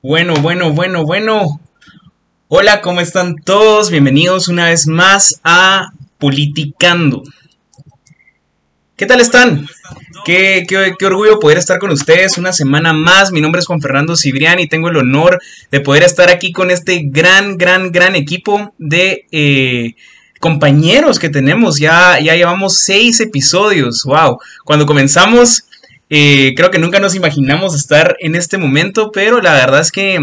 Bueno, bueno, bueno, bueno. Hola, ¿cómo están todos? Bienvenidos una vez más a Politicando. ¿Qué tal están? Qué, qué, orgullo poder estar con ustedes una semana más. Mi nombre es Juan Fernando Cibrián y tengo el honor de poder estar aquí con este gran, gran, gran equipo de eh, compañeros que tenemos. Ya, ya llevamos seis episodios. ¡Wow! Cuando comenzamos, eh, creo que nunca nos imaginamos estar en este momento, pero la verdad es que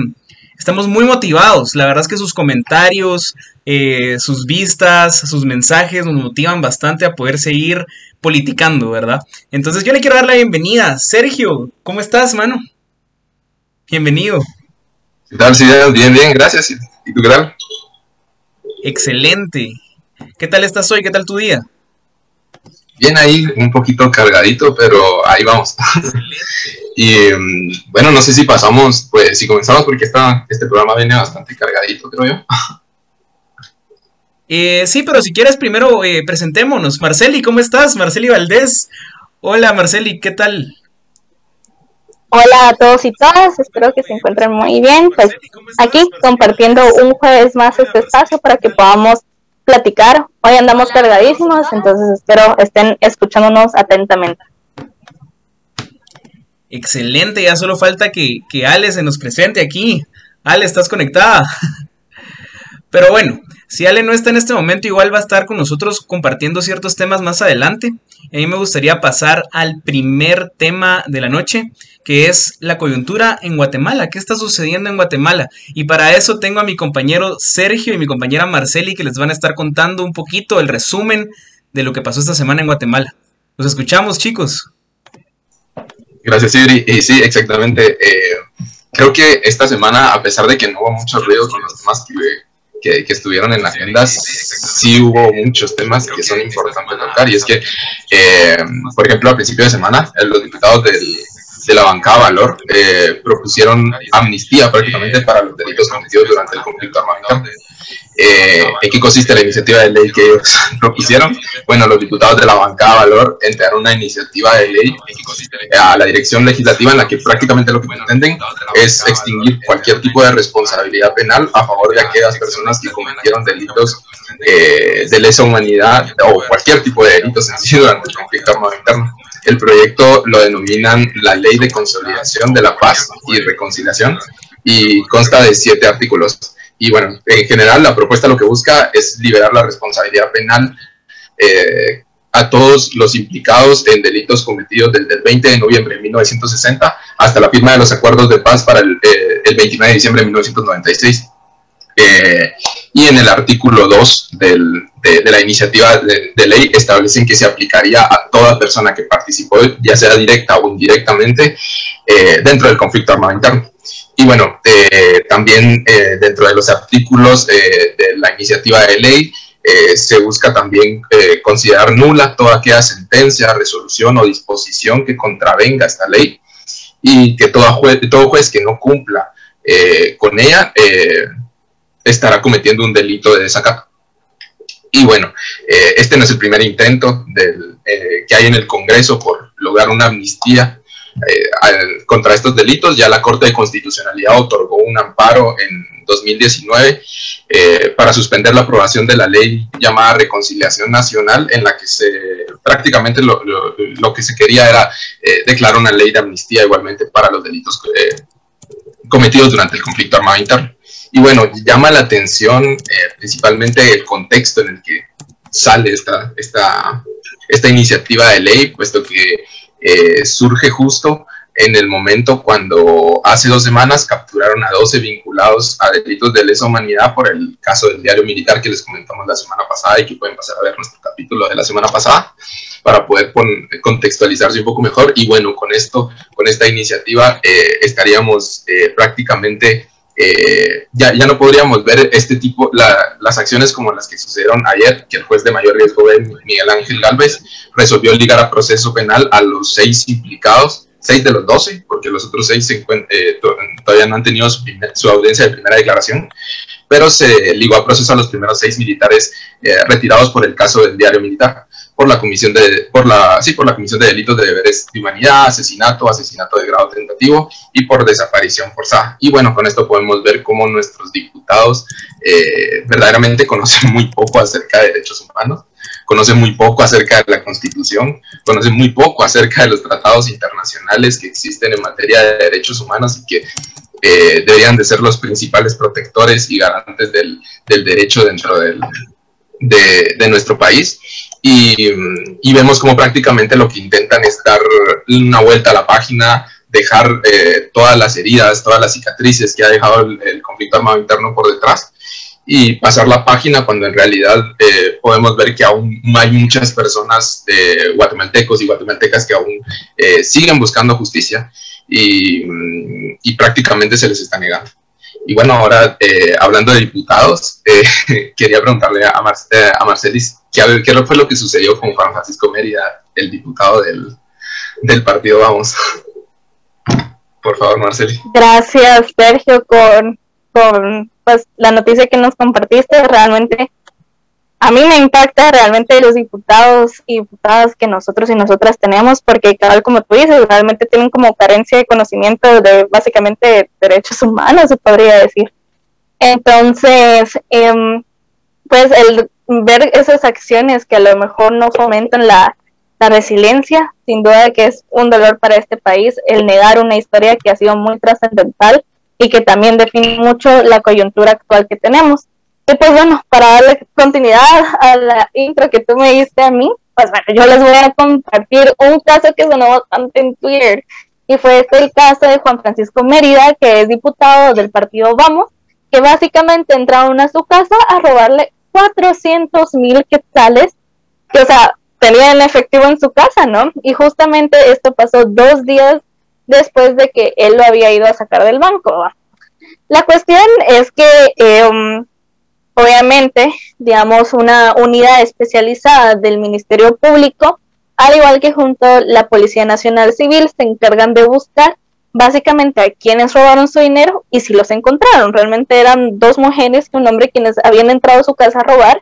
estamos muy motivados. La verdad es que sus comentarios, eh, sus vistas, sus mensajes nos motivan bastante a poder seguir politicando, ¿verdad? Entonces yo le quiero dar la bienvenida. Sergio, ¿cómo estás, mano? Bienvenido. ¿Qué tal, sí, Bien, bien, gracias. ¿Y tú qué tal? Excelente. ¿Qué tal estás hoy? ¿Qué tal tu día? Bien ahí, un poquito cargadito, pero ahí vamos. y mm, bueno, no sé si pasamos, pues si comenzamos porque esta, este programa viene bastante cargadito, creo yo. Eh, sí, pero si quieres primero eh, presentémonos. Marceli, ¿cómo estás? Marceli Valdés. Hola Marceli, ¿qué tal? Hola a todos y todas, espero que se encuentren muy bien. Pues aquí compartiendo un jueves más este espacio para que podamos platicar. Hoy andamos cargadísimos, entonces espero estén escuchándonos atentamente. Excelente, ya solo falta que, que Ale se nos presente aquí. Ale, ¿estás conectada? Pero bueno, si Ale no está en este momento, igual va a estar con nosotros compartiendo ciertos temas más adelante. a mí me gustaría pasar al primer tema de la noche, que es la coyuntura en Guatemala. ¿Qué está sucediendo en Guatemala? Y para eso tengo a mi compañero Sergio y mi compañera Marceli que les van a estar contando un poquito el resumen de lo que pasó esta semana en Guatemala. Los escuchamos, chicos. Gracias, Siri. Y sí, exactamente. Eh, creo que esta semana, a pesar de que no hubo mucho ruido con los temas que, estuvieron en la agenda, sí hubo muchos temas que son importantes tocar. Y es que, eh, por ejemplo, a principio de semana, los diputados de la bancada Valor eh, propusieron amnistía prácticamente para los delitos cometidos durante el conflicto armado eh, ¿En qué consiste la iniciativa de ley que ellos propusieron? Bueno, los diputados de la bancada Valor entregaron una iniciativa de ley a la dirección legislativa en la que prácticamente lo que pretenden es extinguir cualquier tipo de responsabilidad penal a favor de aquellas personas que cometieron delitos eh, de lesa humanidad o cualquier tipo de delitos sencillo durante el conflicto armado interno. El proyecto lo denominan la Ley de Consolidación de la Paz y Reconciliación y consta de siete artículos. Y bueno, en general la propuesta lo que busca es liberar la responsabilidad penal eh, a todos los implicados en delitos cometidos desde el 20 de noviembre de 1960 hasta la firma de los acuerdos de paz para el, eh, el 29 de diciembre de 1996. Eh, y en el artículo 2 del, de, la iniciativa de, de, ley establecen que se aplicaría a toda persona que participó, ya sea directa o indirectamente, dentro del conflicto armado interno. Y bueno, eh, también eh, dentro de los artículos eh, de la iniciativa de ley se busca también considerar nula toda aquella sentencia, resolución o disposición que contravenga esta ley y que todo juez, todo juez que no cumpla con ella estará cometiendo un delito de desacato. Y bueno, este no es el primer intento del, que hay en el Congreso por lograr una amnistía eh, contra estos delitos. Ya la Corte de Constitucionalidad otorgó un amparo en 2019 eh, para suspender la aprobación de la ley llamada Reconciliación Nacional, en la que se prácticamente lo, que se quería era eh, declarar una ley de amnistía igualmente para los delitos cometidos durante el conflicto armado interno. Y bueno, llama la atención principalmente el contexto en el que sale esta, esta, esta iniciativa de ley, puesto que eh, surge justo en el momento cuando hace dos semanas capturaron a 12 vinculados a delitos de lesa humanidad por el caso del diario militar que les comentamos la semana pasada y que pueden pasar a ver nuestro capítulo de la semana pasada para poder contextualizarse un poco mejor. Y bueno, con esto, con esta iniciativa, eh, estaríamos eh, prácticamente eh, ya, ya no podríamos ver este tipo, las acciones como las que sucedieron ayer, que el juez de mayor riesgo, Miguel Ángel Galvez, resolvió ligar a proceso penal a los seis implicados, seis de los doce, porque los otros seis se eh, todavía no han tenido su, su, audiencia de primera declaración, pero se ligó a proceso a los primeros seis militares eh, retirados por el caso del diario militar. Por la comisión de, por la, sí, por la comisión de delitos de deberes de humanidad, asesinato, asesinato de grado tentativo y por desaparición forzada. Y bueno, con esto podemos ver cómo nuestros diputados eh, verdaderamente conocen muy poco acerca de derechos humanos, conocen muy poco acerca de la Constitución, conocen muy poco acerca de los tratados internacionales que existen en materia de derechos humanos y que eh, deberían de ser los principales protectores y garantes del, del derecho dentro del, de, de, nuestro país y, vemos como prácticamente lo que intentan es dar una vuelta a la página, dejar eh, todas las heridas, todas las cicatrices que ha dejado el, conflicto armado interno por detrás y pasar la página cuando en realidad eh, podemos ver que aún hay muchas personas eh, guatemaltecos y guatemaltecas que aún siguen buscando justicia y, y prácticamente se les está negando. Y bueno, ahora eh, hablando de diputados, eh, quería preguntarle a, eh, a Marcelis ¿qué, qué fue lo que sucedió con Juan Francisco Mérida, el diputado del, del partido Vamos. Por favor, Marcelis. Gracias, Sergio, con, con pues, la noticia que nos compartiste. Realmente a mí me impacta realmente los diputados y diputadas que nosotros y nosotras tenemos, porque tal como tú dices, realmente tienen como carencia de conocimiento de básicamente derechos humanos, se podría decir. Entonces, em, pues el ver esas acciones que a lo mejor no fomentan la resiliencia, sin duda que es un dolor para este país, el negar una historia que ha sido muy trascendental y que también define mucho la coyuntura actual que tenemos. Y pues bueno, para darle continuidad a la intro que tú me diste a mí, pues bueno, yo les voy a compartir un caso que sonó bastante en Twitter. Y fue este el caso de Juan Francisco Mérida, que es diputado del partido Vamos, que básicamente entraron a su casa a robarle 400 mil quetzales, que o sea, tenía en efectivo en su casa, ¿no? Y justamente esto pasó dos días después de que él lo había ido a sacar del banco. La cuestión es que eh, Obviamente, digamos, una unidad especializada del Ministerio Público, al igual que junto a la Policía Nacional Civil, se encargan de buscar básicamente a quienes robaron su dinero y si los encontraron. Realmente eran dos mujeres y un hombre quienes habían entrado a su casa a robar,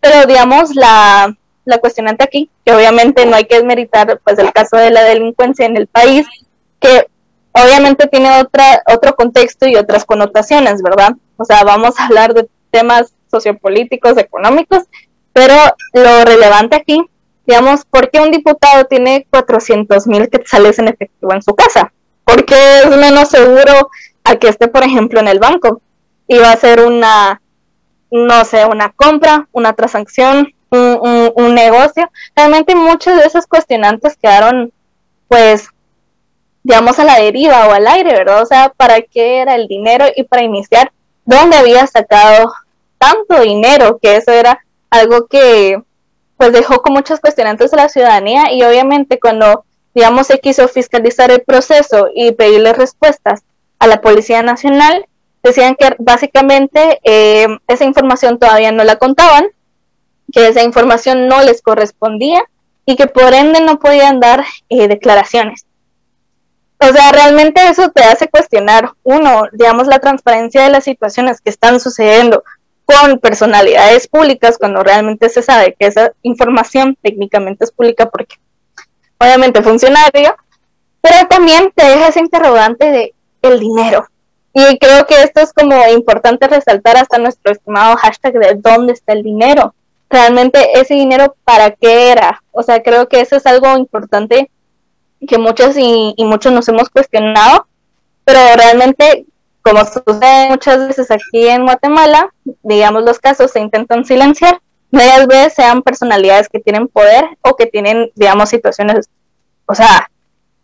pero digamos la, la cuestionante aquí, que obviamente no hay que desmeritar pues el caso de la delincuencia en el país, que obviamente tiene otra, otro contexto y otras connotaciones, ¿verdad? O sea, vamos a hablar de temas sociopolíticos, económicos, pero lo relevante aquí, digamos, ¿por qué un diputado tiene 400 mil quetzales en efectivo en su casa? Porque es menos seguro a que esté, por ejemplo, en el banco y va a ser una, no sé, una compra, una transacción, un, un negocio. Realmente muchos de esos cuestionantes quedaron, pues, digamos, a la deriva o al aire, ¿verdad? O sea, ¿para qué era el dinero? Y para iniciar, ¿dónde había sacado tanto dinero? Que eso era algo que pues dejó con muchos cuestionantes a la ciudadanía y obviamente cuando digamos se quiso fiscalizar el proceso y pedirle respuestas a la Policía Nacional, decían que básicamente eh, esa información todavía no la contaban, que esa información no les correspondía y que por ende no podían dar eh, declaraciones. O sea, realmente eso te hace cuestionar, uno, digamos, la transparencia de las situaciones que están sucediendo con personalidades públicas cuando realmente se sabe que esa información técnicamente es pública porque obviamente funcionario, pero también te deja ese interrogante de el dinero. Y creo que esto es como importante resaltar hasta nuestro estimado hashtag de dónde está el dinero. Realmente ese dinero para qué era. O sea, creo que eso es algo importante que muchos y, muchos nos hemos cuestionado, pero realmente, como sucede muchas veces aquí en Guatemala, digamos los casos se intentan silenciar, varias veces sean personalidades que tienen poder o que tienen, digamos, situaciones, o sea,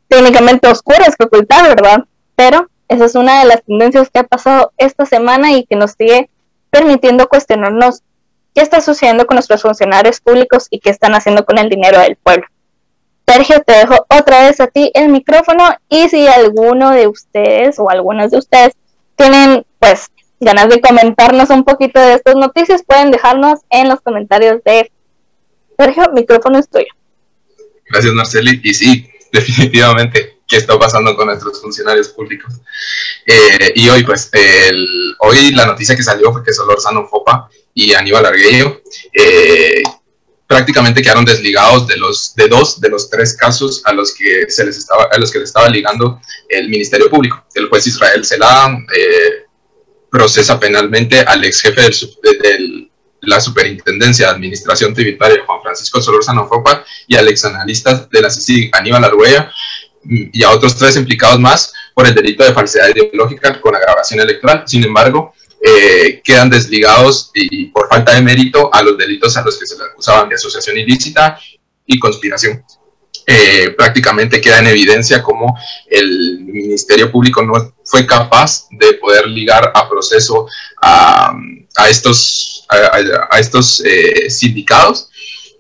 técnicamente oscuras que ocultar, ¿verdad? Pero esa es una de las tendencias que ha pasado esta semana y que nos sigue permitiendo cuestionarnos qué está sucediendo con nuestros funcionarios públicos y qué están haciendo con el dinero del pueblo. Sergio, te dejo otra vez a ti el micrófono y si alguno de ustedes o algunas de ustedes tienen pues ganas de comentarnos un poquito de estas noticias, pueden dejarnos en los comentarios de Sergio, micrófono es tuyo. Gracias Marceli. Y sí, definitivamente, ¿qué está pasando con nuestros funcionarios públicos? Eh, y hoy, pues, el, hoy la noticia que salió fue que Solorzano Fopa y Aníbal Arguello eh, prácticamente quedaron desligados de los de dos de los tres casos a los que se les estaba a los que le estaba ligando el Ministerio Público. El juez Israel Selam eh, procesa penalmente al ex jefe de la Superintendencia de Administración Tributaria Juan Francisco Solorzano Fopa y al ex analista de la CICIG Aníbal Arguella y a otros tres implicados más por el delito de falsedad ideológica con agravación electoral. Sin embargo, eh, quedan desligados y por falta de mérito a los delitos a los que se les acusaban de asociación ilícita y conspiración. Eh, prácticamente queda en evidencia cómo el Ministerio Público no fue capaz de poder ligar a proceso a, estos, a, estos eh, sindicados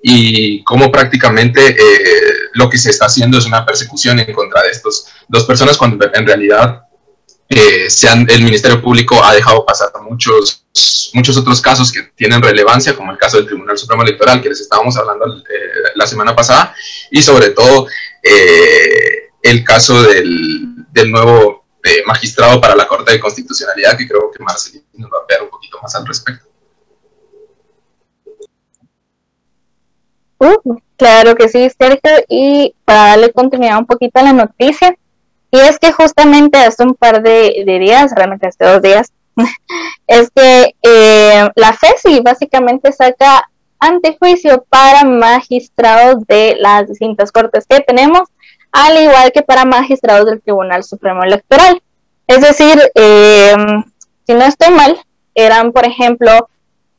y cómo prácticamente lo que se está haciendo es una persecución en contra de estos dos personas cuando en realidad eh, el Ministerio Público ha dejado pasar muchos, muchos otros casos que tienen relevancia, como el caso del Tribunal Supremo Electoral, que les estábamos hablando eh, la semana pasada, y sobre todo eh, el caso del, del nuevo eh, magistrado para la Corte de Constitucionalidad, que creo que Marcelino nos va a ver un poquito más al respecto. Uh, claro que sí, Sergio, y para darle continuidad un poquito a la noticia, y es que justamente hace un par de, días, realmente hace dos días, es que eh, la FESI básicamente saca antejuicio para magistrados de las distintas cortes que tenemos, al igual que para magistrados del Tribunal Supremo Electoral. Es decir, eh, si no estoy mal, eran, por ejemplo,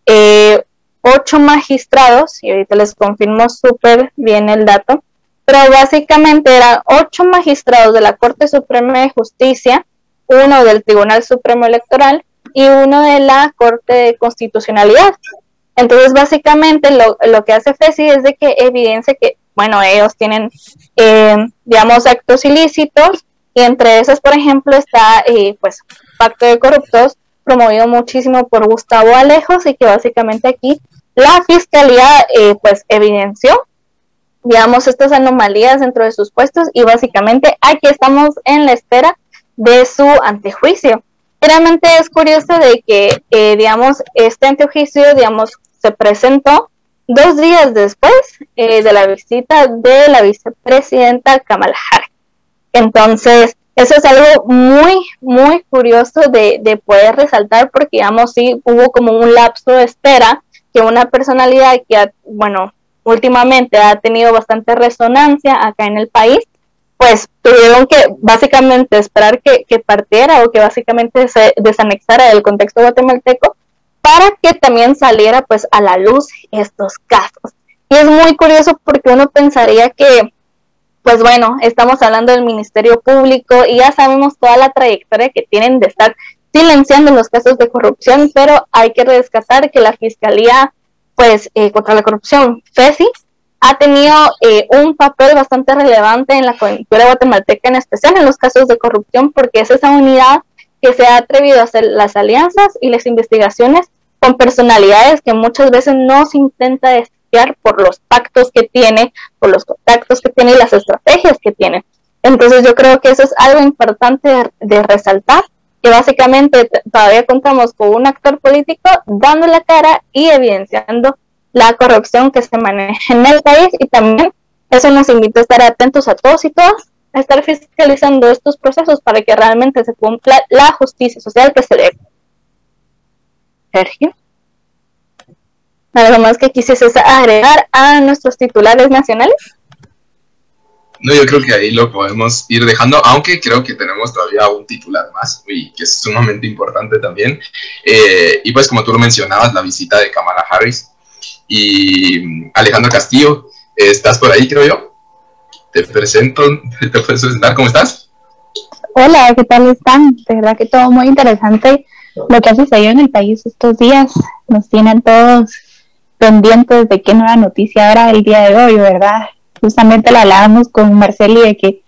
eh, ocho magistrados, y ahorita les confirmo súper bien el dato, pero básicamente eran ocho magistrados de la Corte Suprema de Justicia, uno del Tribunal Supremo Electoral y uno de la Corte de Constitucionalidad. Entonces, básicamente lo, que hace FESI es de que evidencia que, bueno, ellos tienen, eh, digamos, actos ilícitos y entre esos, por ejemplo, está, eh, pues, Pacto de Corruptos, promovido muchísimo por Gustavo Alejos y que básicamente aquí la Fiscalía, eh, pues, evidenció digamos, estas anomalías dentro de sus puestos y básicamente aquí estamos en la espera de su antejuicio. Realmente es curioso de que, eh, digamos, este antejuicio, digamos, se presentó dos días después eh, de la visita de la vicepresidenta Kamala Harris. Entonces, eso es algo muy, muy curioso de, de poder resaltar porque, digamos, sí hubo como un lapso de espera que una personalidad que, bueno, últimamente ha tenido bastante resonancia acá en el país, pues tuvieron que básicamente esperar que, partiera o que básicamente se desanexara del contexto guatemalteco para que también saliera pues a la luz estos casos. Y es muy curioso porque uno pensaría que, pues bueno, estamos hablando del Ministerio Público y ya sabemos toda la trayectoria que tienen de estar silenciando los casos de corrupción, pero hay que rescatar que la Fiscalía pues eh, contra la corrupción, FESI, ha tenido eh, un papel bastante relevante en la coyuntura guatemalteca, en especial en los casos de corrupción, porque es esa unidad que se ha atrevido a hacer las alianzas y las investigaciones con personalidades que muchas veces no se intenta desviar por los pactos que tiene, por los contactos que tiene y las estrategias que tiene. Entonces yo creo que eso es algo importante de resaltar que básicamente todavía contamos con un actor político dando la cara y evidenciando la corrupción que se maneja en el país y también eso nos invita a estar atentos a todos y todas, a estar fiscalizando estos procesos para que realmente se cumpla la justicia social que se debe. Sergio. ¿Algo más que quisieses agregar a nuestros titulares nacionales? No, yo creo que ahí lo podemos ir dejando, aunque creo que tenemos todavía un titular más, y que es sumamente importante también. Eh, y pues como tú lo mencionabas, la visita de Kamala Harris y Alejandro Castillo, ¿estás por ahí, creo yo? Te presento, te puedes presentar, ¿cómo estás? Hola, ¿qué tal están? De verdad que todo muy interesante lo que ha sucedido en el país estos días. Nos tienen todos pendientes de qué nueva noticia habrá el día de hoy, ¿verdad? Justamente la hablábamos con Marceli de que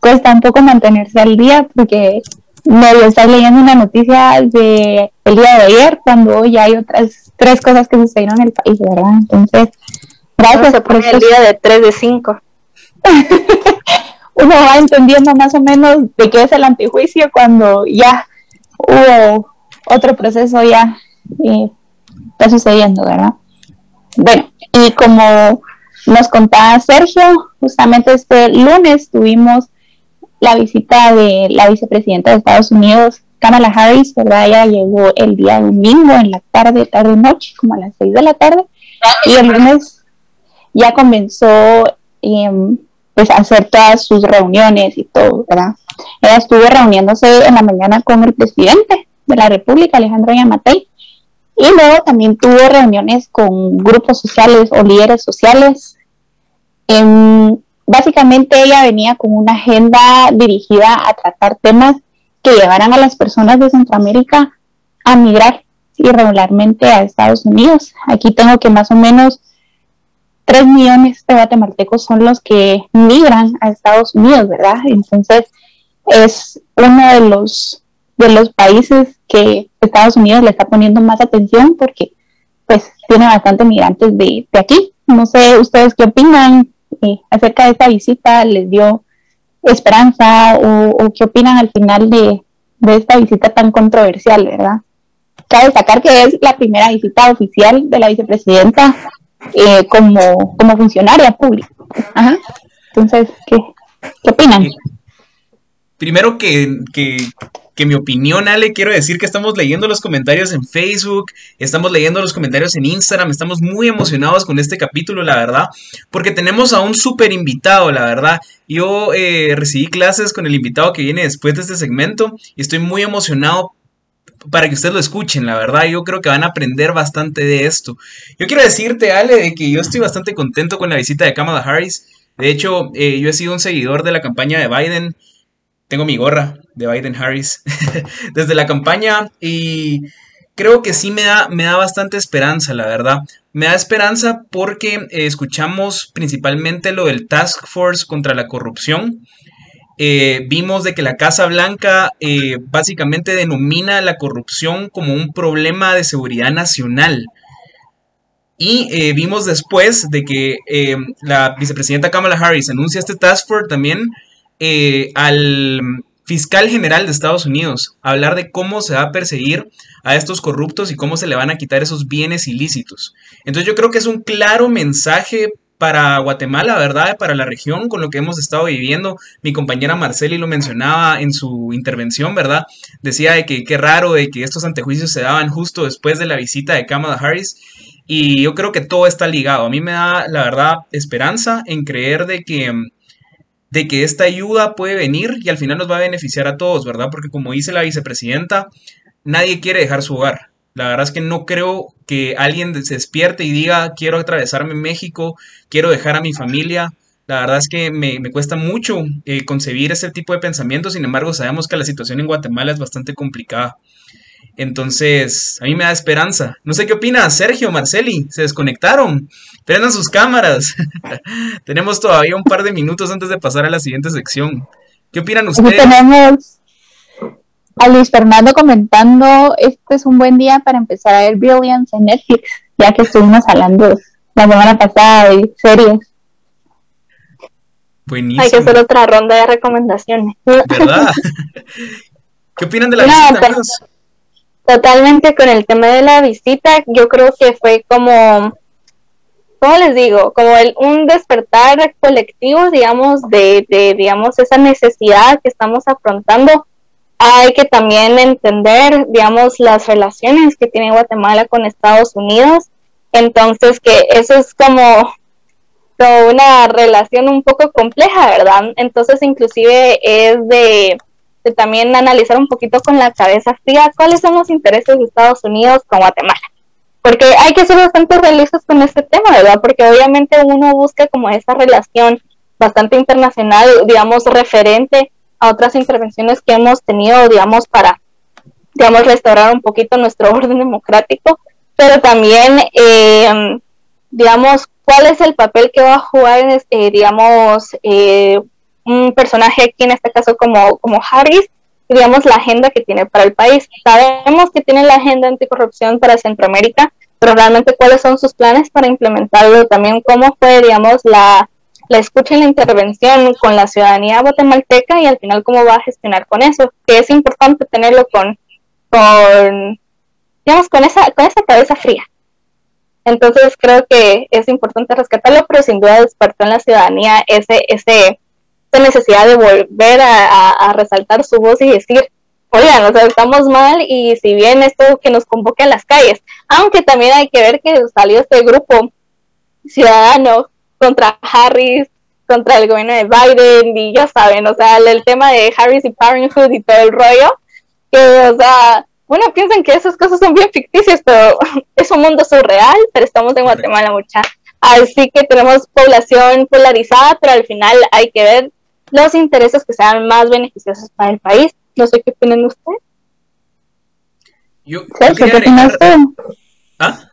cuesta un poco mantenerse al día porque medio estás leyendo una noticia de el día de ayer cuando ya hay otras tres cosas que sucedieron en el país, ¿verdad? Entonces, gracias por el día de 3 de 5. Uno va entendiendo más o menos de qué es el antejuicio cuando ya hubo otro proceso ya eh, está sucediendo, ¿verdad? bueno, y como nos contaba Sergio, justamente este lunes tuvimos la visita de la vicepresidenta de Estados Unidos, Kamala Harris, ¿verdad? Ella llegó el día domingo en la tarde, tarde noche, como a las seis de la tarde, y el lunes ya comenzó em, pues a hacer todas sus reuniones y todo, ¿verdad? Ella estuvo reuniéndose en la mañana con el presidente de la República, Alejandro Yamatei, y luego también tuvo reuniones con grupos sociales o líderes sociales. Em, básicamente ella venía con una agenda dirigida a tratar temas que llevaran a las personas de Centroamérica a migrar irregularmente a Estados Unidos. Aquí tengo que más o menos 3 millones de guatemaltecos son los que migran a Estados Unidos, ¿verdad? Entonces es uno de los, de los países que Estados Unidos le está poniendo más atención porque pues tiene bastantes migrantes de, aquí. No sé ustedes qué opinan eh, acerca de esta visita, les dio esperanza o, qué opinan al final de, esta visita tan controversial, ¿verdad? Cabe destacar que es la primera visita oficial de la vicepresidenta eh, como, como funcionaria pública. Ajá. Entonces, ¿qué, qué opinan? Primero que, que, que mi opinión, Ale, quiero decir que estamos leyendo los comentarios en Facebook, estamos leyendo los comentarios en Instagram, estamos muy emocionados con este capítulo, la verdad, porque tenemos a un súper invitado, la verdad. Yo eh, recibí clases con el invitado que viene después de este segmento y estoy muy emocionado para que ustedes lo escuchen, la verdad, yo creo que van a aprender bastante de esto. Yo quiero decirte, Ale, de que yo estoy bastante contento con la visita de Kamala Harris. De hecho, eh, yo he sido un seguidor de la campaña de Biden tengo mi gorra de Biden Harris desde la campaña y creo que sí me da, me da bastante esperanza, la verdad. Me da esperanza porque eh, escuchamos principalmente lo del Task Force contra la corrupción. Eh, vimos de que la Casa Blanca eh, básicamente denomina la corrupción como un problema de seguridad nacional. Y vimos después de que la vicepresidenta Kamala Harris anuncia este Task Force también eh, al fiscal general de Estados Unidos hablar de cómo se va a perseguir a estos corruptos y cómo se le van a quitar esos bienes ilícitos. Entonces yo creo que es un claro mensaje para Guatemala, ¿verdad? Para la región, con lo que hemos estado viviendo. Mi compañera Marceli lo mencionaba en su intervención, ¿verdad? Decía de que qué raro de que estos antejuicios se daban justo después de la visita de Kamala Harris. Y yo creo que todo está ligado. A mí me da, la verdad, esperanza en creer de que de que esta ayuda puede venir y al final nos va a beneficiar a todos, ¿verdad? Porque como dice la vicepresidenta, nadie quiere dejar su hogar. La verdad es que no creo que alguien se despierte y diga, quiero atravesarme México, quiero dejar a mi familia. La verdad es que me, cuesta mucho eh, concebir ese tipo de pensamientos, sin embargo sabemos que la situación en Guatemala es bastante complicada. Entonces, a mí me da esperanza. No sé qué opina Sergio, Marceli, se desconectaron. Prendan sus cámaras. Tenemos todavía un par de minutos antes de pasar a la siguiente sección. ¿Qué opinan ustedes? tenemos a Luis Fernando comentando, este es un buen día para empezar a ver Brilliance en Netflix, ya que estuvimos hablando la semana pasada de series. Buenísimo. Hay que hacer otra ronda de recomendaciones. ¿Verdad? ¿Qué opinan de la visita, Totalmente con el tema de la visita, yo creo que fue como ¿cómo les digo? Como el, un despertar colectivo, digamos, de, de, digamos, esa necesidad que estamos afrontando. Hay que también entender, digamos, las relaciones que tiene Guatemala con Estados Unidos. Entonces, que eso es como, como una relación un poco compleja, ¿verdad? Entonces, inclusive es de, de también analizar un poquito con la cabeza fría cuáles son los intereses de Estados Unidos con Guatemala porque hay que ser bastante realistas con este tema, ¿verdad? Porque obviamente uno busca como esa relación bastante internacional, digamos, referente a otras intervenciones que hemos tenido, digamos, para, digamos, restaurar un poquito nuestro orden democrático, pero también, eh, digamos, cuál es el papel que va a jugar, eh, digamos, eh, un personaje aquí, en este caso como, como Harris, digamos, la agenda que tiene para el país. Sabemos que tiene la agenda anticorrupción para Centroamérica, pero realmente cuáles son sus planes para implementarlo, también cómo fue, digamos, la, la escucha y la intervención con la ciudadanía guatemalteca y al final cómo va a gestionar con eso, que es importante tenerlo con, con digamos, con esa, con esa cabeza fría. Entonces creo que es importante rescatarlo, pero sin duda despertó en la ciudadanía ese, ese, esa necesidad de volver a, resaltar su voz y decir, oigan, o sea, estamos mal y si bien esto que nos convoque a las calles, aunque también hay que ver que salió este grupo ciudadano contra Harris, contra el gobierno de Biden y ya saben, o sea, el, tema de Harris y Parenthood y todo el rollo, que, o sea, bueno, piensan que esas cosas son bien ficticias, pero es un mundo surreal, pero estamos en Guatemala mucha. Así que tenemos población polarizada, pero al final hay que ver los intereses que sean más beneficiosos para el país. No sé qué opinan ustedes. Yo, yo quería agregar... ¿Ah?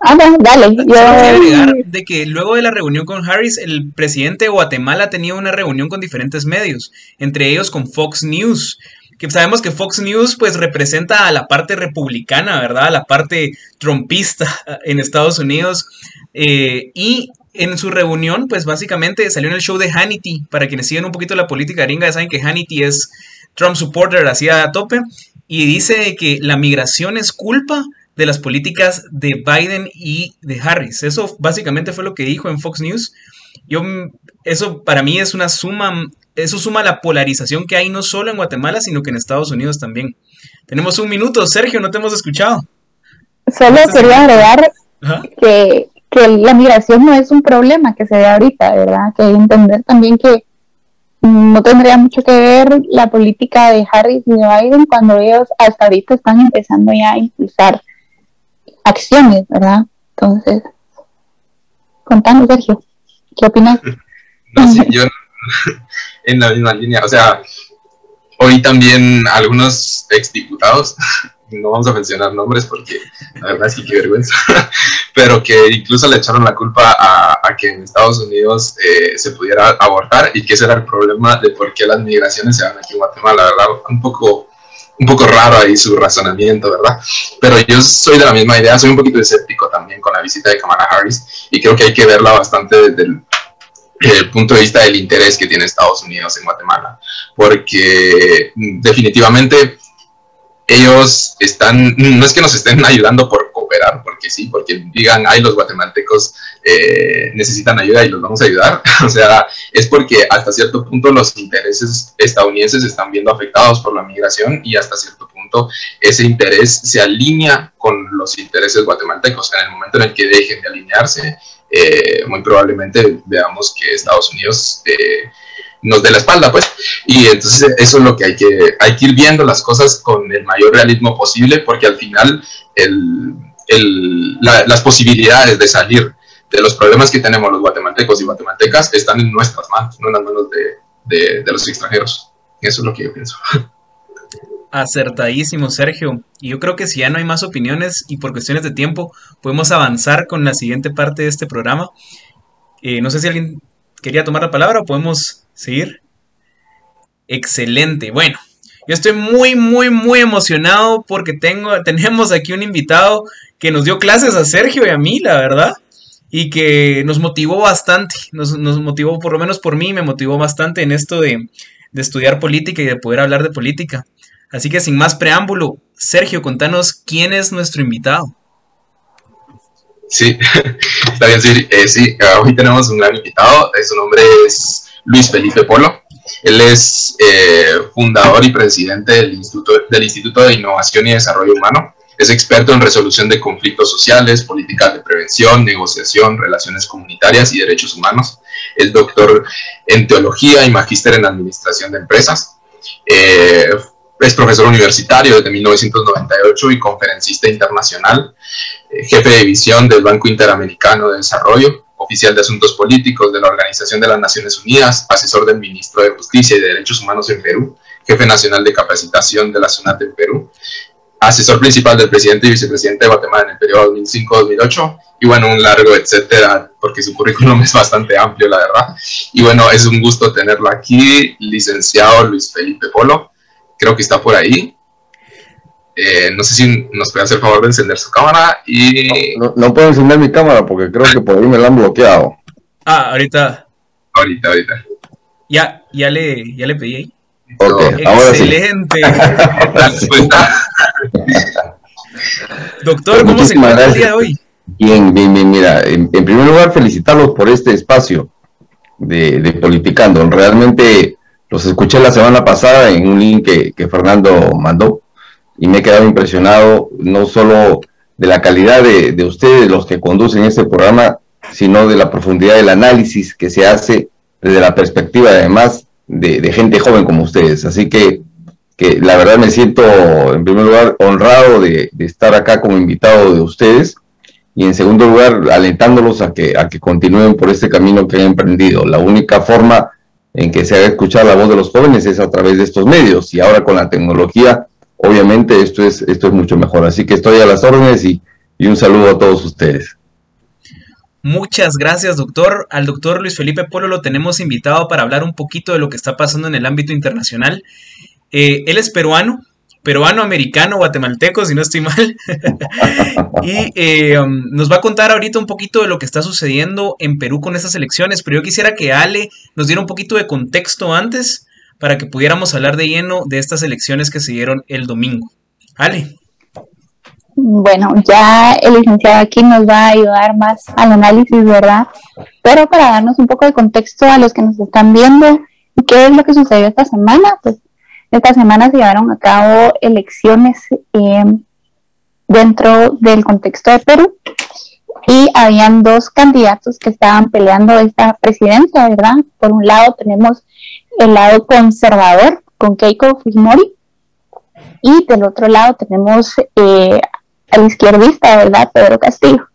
Ah, dale. Yo... agregar de que luego de la reunión con Harris, el presidente de Guatemala tenía una reunión con diferentes medios, entre ellos con Fox News, que sabemos que Fox News pues representa a la parte republicana, ¿verdad? A la parte trompista en Estados Unidos. Eh, y en su reunión pues básicamente salió en el show de Hannity. Para quienes siguen un poquito la política gringa saben que Hannity es Trump supporter así a tope. Y dice que la migración es culpa de las políticas de Biden y de Harris. Eso básicamente fue lo que dijo en Fox News. Yo, eso para mí es una suma eso suma la polarización que hay no solo en Guatemala, sino que en Estados Unidos también. Tenemos un minuto, Sergio, no te hemos escuchado. Solo quería agregar que, la migración no es un problema que se ve ahorita, ¿verdad? Que entender también que no tendría mucho que ver la política de Harris y de Biden cuando ellos hasta ahorita están empezando ya a impulsar acciones, ¿verdad? Entonces, contanos, Sergio, ¿qué opinas? No, sí, yo en la misma línea. O sea, hoy también algunos exdiputados, no vamos a mencionar nombres porque la verdad es que qué vergüenza, pero que incluso le echaron la culpa a, que en Estados Unidos eh, se pudiera abortar y que ese era el problema de por qué las migraciones se dan aquí en Guatemala, la verdad, un poco un poco raro ahí su razonamiento, ¿verdad? Pero yo soy de la misma idea, soy un poquito escéptico también con la visita de Kamala Harris y creo que hay que verla bastante desde el el punto de vista del interés que tiene Estados Unidos en Guatemala, porque mm, definitivamente ellos están, no es que nos estén ayudando por cooperar, porque sí, porque digan, ay, los guatemaltecos eh, necesitan ayuda y los vamos a ayudar, o sea, es porque hasta cierto punto los intereses estadounidenses están viendo afectados por la migración y hasta cierto punto ese interés se alinea con los intereses guatemaltecos. En el momento en el que dejen de alinearse, eh, muy probablemente veamos que Estados Unidos eh, nos dé la espalda, pues. Y entonces eso es lo que hay que, hay que ir viendo las cosas con el mayor realismo posible, porque al final el, el, las posibilidades de salir de los problemas que tenemos los guatemaltecos y guatemaltecas están en nuestras manos, no en las manos de, de, los extranjeros. Eso es lo que yo pienso. Acertadísimo, Sergio. Y yo creo que si ya no hay más opiniones y por cuestiones de tiempo, podemos avanzar con la siguiente parte de este programa. Eh, no sé si alguien quería tomar la palabra o podemos seguir. Excelente. Bueno, yo estoy muy, muy, muy emocionado porque tengo, tenemos aquí un invitado que nos dio clases a Sergio y a mí, la verdad. Y que nos motivó bastante. Nos, motivó, por lo menos por mí, me motivó bastante en esto de, de estudiar política y de poder hablar de política. Así que sin más preámbulo, Sergio, contanos quién es nuestro invitado. Sí, está bien, sí. Eh, sí, ah, hoy tenemos un gran invitado. Su nombre es Luis Felipe Polo. Él es eh, fundador y presidente del Instituto, del Instituto de Innovación y Desarrollo Humano. Es experto en resolución de conflictos sociales, políticas de prevención, negociación, relaciones comunitarias y derechos humanos. Es doctor en teología y magíster en administración de empresas. Eh, es profesor universitario desde 1998 y conferencista internacional, eh, jefe de división del Banco Interamericano de Desarrollo, oficial de Asuntos Políticos de la Organización de las Naciones Unidas, asesor del Ministro de Justicia y de Derechos Humanos en Perú, jefe nacional de capacitación de la SUNAT en Perú, asesor principal del presidente y vicepresidente de Guatemala en el periodo 2005-2008, y bueno, un largo etcétera, porque su currículum es bastante amplio, la verdad. Y bueno, es un gusto tenerlo aquí, licenciado Luis Felipe Polo creo que está por ahí. Eh, no sé si nos puede hacer el favor de encender su cámara y... No, puedo encender mi cámara porque creo que por ahí me la han bloqueado. Ah, ahorita. Ahorita, ahorita. Ya, ya le, ya le pedí ahí. Excelente. Doctor, ¿cómo se encuentra el día de hoy? Bien, bien, bien. Mira, en, primer lugar, felicitarlos por este espacio de, de, Politicando. Realmente los escuché la semana pasada en un link que, Fernando mandó y me he quedado impresionado no solo de la calidad de, de ustedes, los que conducen este programa, sino de la profundidad del análisis que se hace desde la perspectiva además de, gente joven como ustedes. Así que, que, la verdad me siento en primer lugar honrado de, estar acá como invitado de ustedes y en segundo lugar alentándolos a que, a que continúen por este camino que han emprendido. La única forma en que se haga escuchar la voz de los jóvenes es a través de estos medios y ahora con la tecnología obviamente esto es, esto es mucho mejor. Así que estoy a las órdenes y, y un saludo a todos ustedes. Muchas gracias, doctor. Al doctor Luis Felipe Polo lo tenemos invitado para hablar un poquito de lo que está pasando en el ámbito internacional. Eh, él es peruano, peruano-americano, guatemalteco, si no estoy mal. y eh, um, nos va a contar ahorita un poquito de lo que está sucediendo en Perú con estas elecciones. Pero yo quisiera que Ale nos diera un poquito de contexto antes para que pudiéramos hablar de lleno de estas elecciones que se dieron el domingo. Ale. Bueno, ya el licenciado aquí nos va a ayudar más al análisis, ¿verdad? Pero para darnos un poco de contexto a los que nos están viendo, ¿qué es lo que sucedió esta semana? Pues esta semana se llevaron a cabo elecciones eh, dentro del contexto de Perú y habían dos candidatos que estaban peleando esta presidencia, ¿verdad? Por un lado tenemos el lado conservador con Keiko Fujimori y del otro lado tenemos eh, al izquierdista, ¿verdad? Pedro Castillo.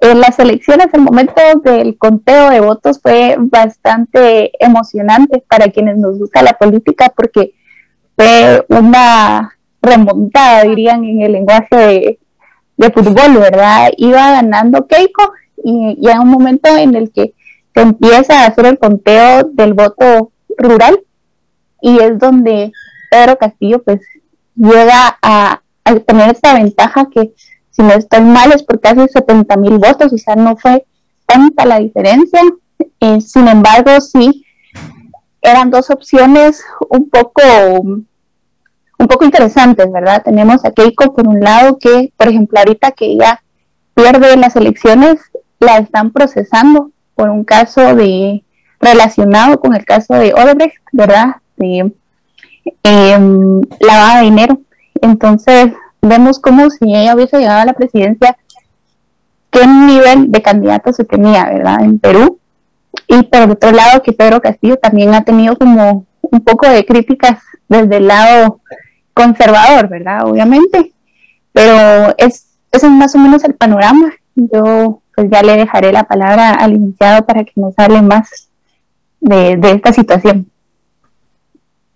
En las elecciones, el momento del conteo de votos fue bastante emocionante para quienes nos gusta la política porque fue una remontada, dirían en el lenguaje de, fútbol, ¿verdad? Iba ganando Keiko y ya un momento en el que se empieza a hacer el conteo del voto rural y es donde Pedro Castillo pues llega a, tener esta ventaja que si no estoy mal es por casi 70 mil votos, o sea, no fue tanta la diferencia. Eh, sin embargo, sí, eran dos opciones un poco, un poco interesantes, ¿verdad? Tenemos a Keiko por un lado que, por ejemplo, ahorita que ella pierde las elecciones, la están procesando por un caso de relacionado con el caso de Odebrecht, ¿verdad? De eh, lavada de dinero. Entonces, vemos como si ella hubiese llegado a la presidencia, qué nivel de candidato se tenía, ¿verdad? En Perú. Y por otro lado, que Pedro Castillo también ha tenido como un poco de críticas desde el lado conservador, ¿verdad? Obviamente. Pero es, ese es más o menos el panorama. Yo pues ya le dejaré la palabra al iniciado para que nos hable más de, de esta situación.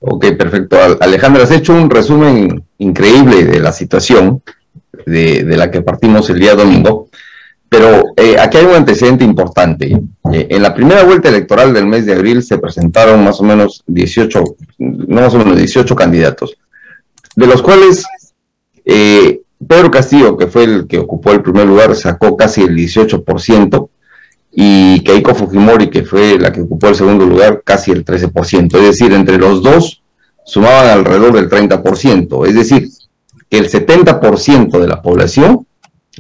Ok, perfecto. Alejandra, has hecho un resumen increíble de la situación de, la que partimos el día domingo, pero eh, aquí hay un antecedente importante. Eh, en la primera vuelta electoral del mes de abril se presentaron más o menos 18, no más o menos 18 candidatos, de los cuales eh, Pedro Castillo, que fue el que ocupó el primer lugar, sacó casi el 18%, y Keiko Fujimori, que fue la que ocupó el segundo lugar, casi el 13%. Es decir, entre los dos sumaban alrededor del 30%. Es decir, que el 70% de la población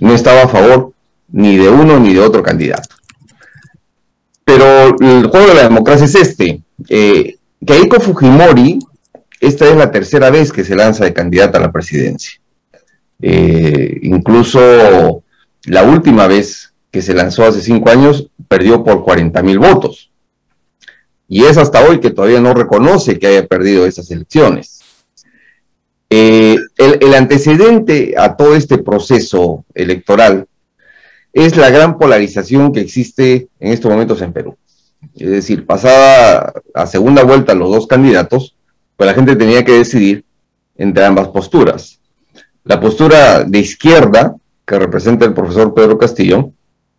no estaba a favor ni de uno ni de otro candidato. Pero el juego de la democracia es este. Eh, Keiko Fujimori, esta es la tercera vez que se lanza de candidata a la presidencia. Eh, incluso la última vez que se lanzó hace cinco años, perdió por 40 mil votos. Y es hasta hoy que todavía no reconoce que haya perdido esas elecciones. Eh, el, antecedente a todo este proceso electoral es la gran polarización que existe en estos momentos en Perú. Es decir, pasada a segunda vuelta los dos candidatos, pues la gente tenía que decidir entre ambas posturas. La postura de izquierda, que representa el profesor Pedro Castillo,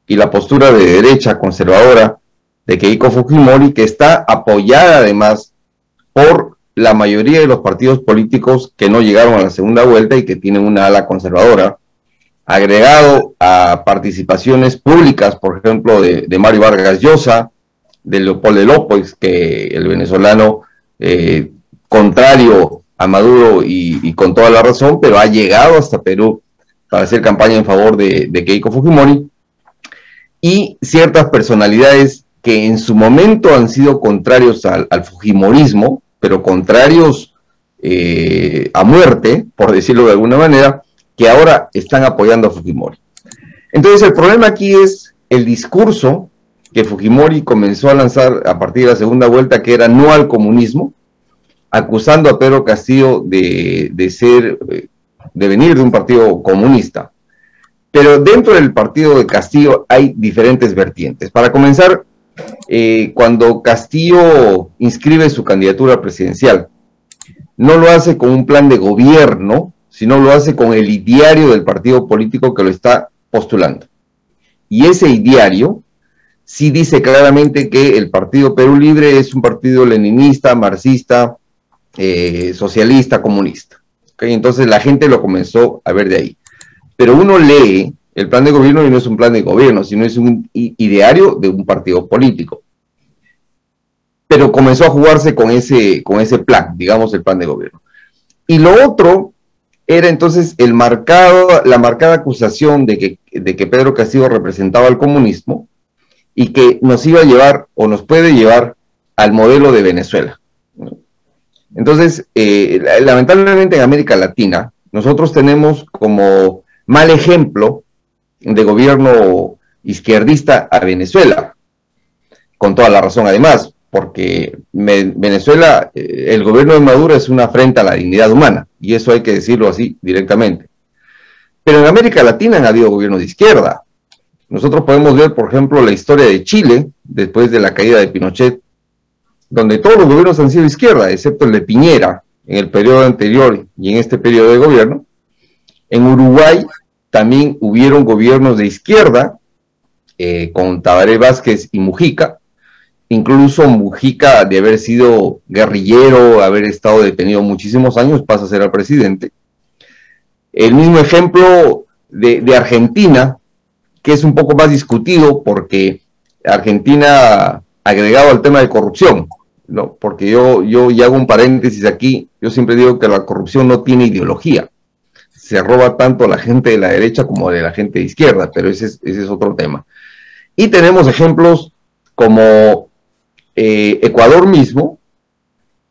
y la postura de derecha conservadora de Keiko Fujimori, que está apoyada además por la mayoría de los partidos políticos que no llegaron a la segunda vuelta y que tienen una ala conservadora, agregado a participaciones públicas, por ejemplo, de, Mario Vargas Llosa, de Leopoldo López, que el venezolano eh, contrario a Maduro y, y, con toda la razón, pero ha llegado hasta Perú para hacer campaña en favor de, Keiko Fujimori, y ciertas personalidades que en su momento han sido contrarios al, Fujimorismo, pero contrarios eh, a muerte, por decirlo de alguna manera, que ahora están apoyando a Fujimori. Entonces el problema aquí es el discurso que Fujimori comenzó a lanzar a partir de la segunda vuelta, que era no al comunismo, acusando a Pedro Castillo de, ser, eh, de venir de un partido comunista. Pero dentro del partido de Castillo hay diferentes vertientes. Para comenzar, eh, cuando Castillo inscribe su candidatura presidencial, no lo hace con un plan de gobierno, sino lo hace con el ideario del partido político que lo está postulando. Y ese ideario sí dice claramente que el Partido Perú Libre es un partido leninista, marxista, eh, socialista, comunista. Entonces la gente lo comenzó a ver de ahí. Pero uno lee el plan de gobierno y no es un plan de gobierno, sino es un ideario de un partido político. Pero comenzó a jugarse con ese, con ese plan, digamos, el plan de gobierno. Y lo otro era entonces el marcado, la marcada acusación de que, de que Pedro Castillo representaba al comunismo y que nos iba a llevar o nos puede llevar al modelo de Venezuela. Entonces, eh, lamentablemente en América Latina, nosotros tenemos como mal ejemplo de gobierno izquierdista a Venezuela, con toda la razón además, porque Venezuela, eh, el gobierno de Maduro es una afrenta a la dignidad humana, y eso hay que decirlo así directamente. Pero en América Latina han habido gobiernos de izquierda. Nosotros podemos ver, por ejemplo, la historia de Chile, después de la caída de Pinochet, donde todos los gobiernos han sido de izquierda, excepto el de Piñera, en el periodo anterior y en este periodo de gobierno. En Uruguay también hubieron gobiernos de izquierda, eh, con Tabaré Vázquez y Mujica, incluso Mujica de haber sido guerrillero, haber estado detenido muchísimos años, pasa a ser el presidente. El mismo ejemplo de, Argentina, que es un poco más discutido porque Argentina agregado al tema de corrupción, ¿no? Porque yo, yo hago un paréntesis aquí, yo siempre digo que la corrupción no tiene ideología. Se roba tanto a la gente de la derecha como de la gente de izquierda, pero ese es, ese es otro tema. Y tenemos ejemplos como eh, Ecuador mismo,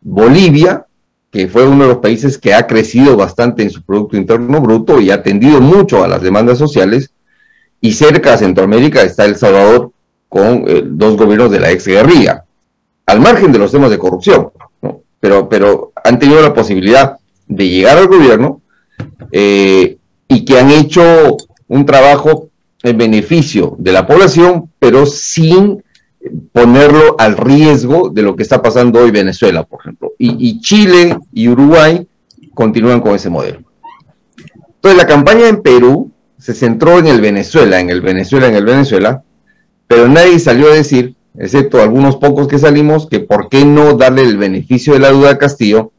Bolivia, que fue uno de los países que ha crecido bastante en su Producto Interno Bruto y ha atendido mucho a las demandas sociales, y cerca a Centroamérica está El Salvador con eh, dos gobiernos de la ex guerrilla al margen de los temas de corrupción, pero, pero han tenido la posibilidad de llegar al gobierno eh, y que han hecho un trabajo en beneficio de la población, pero sin ponerlo al riesgo de lo que está pasando hoy Venezuela, por ejemplo. Y, y Chile y Uruguay continúan con ese modelo. Entonces la campaña en Perú se centró en el Venezuela, en el Venezuela, en el Venezuela, pero nadie salió a decir excepto algunos pocos que salimos, que por qué no darle el beneficio de la duda a Castillo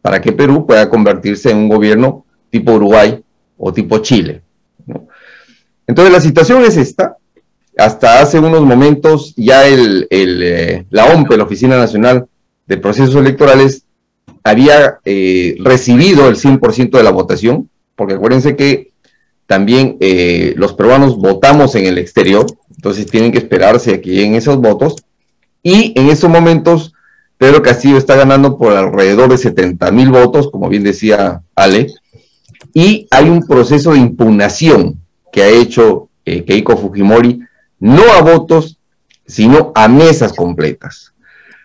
para que Perú pueda convertirse en un gobierno tipo Uruguay o tipo Chile. Entonces la situación es esta. Hasta hace unos momentos ya el, eh, la OMP, la Oficina Nacional de Procesos Electorales, había eh, recibido el 100% de la votación, porque acuérdense que también eh, los peruanos votamos en el exterior, entonces tienen que esperarse a que lleguen esos votos. Y en estos momentos, Pedro Castillo está ganando por alrededor de 70 mil votos, como bien decía Ale, y hay un proceso de impugnación que ha hecho eh, Keiko Fujimori, no a votos, sino a mesas completas,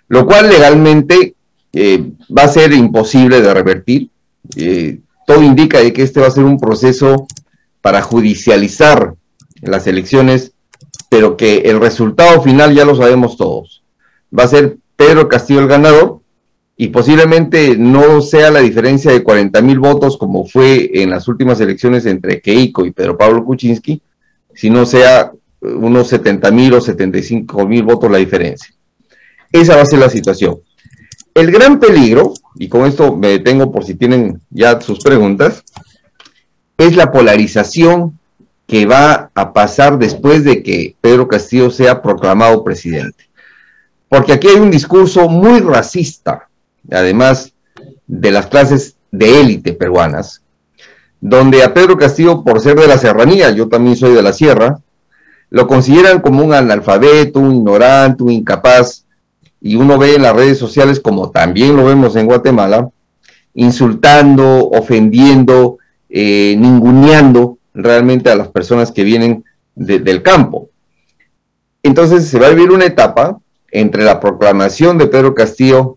lo cual legalmente eh, va a ser imposible de revertir. Eh, todo indica de que este va a ser un proceso para judicializar las elecciones pero que el resultado final ya lo sabemos todos. Va a ser Pedro Castillo el ganador y posiblemente no sea la diferencia de 40 mil votos como fue en las últimas elecciones entre Keiko y Pedro Pablo Kuczynski, sino sea unos 70 mil o 75 mil votos la diferencia. Esa va a ser la situación. El gran peligro, y con esto me detengo por si tienen ya sus preguntas, es la polarización que va a pasar después de que Pedro Castillo sea proclamado presidente. Porque aquí hay un discurso muy racista, además de las clases de élite peruanas, donde a Pedro Castillo, por ser de la serranía, yo también soy de la sierra, lo consideran como un analfabeto, un ignorante, un incapaz, y uno ve en las redes sociales, como también lo vemos en Guatemala, insultando, ofendiendo, eh, ninguneando realmente a las personas que vienen del campo. Entonces se va a vivir una etapa entre la proclamación de Pedro Castillo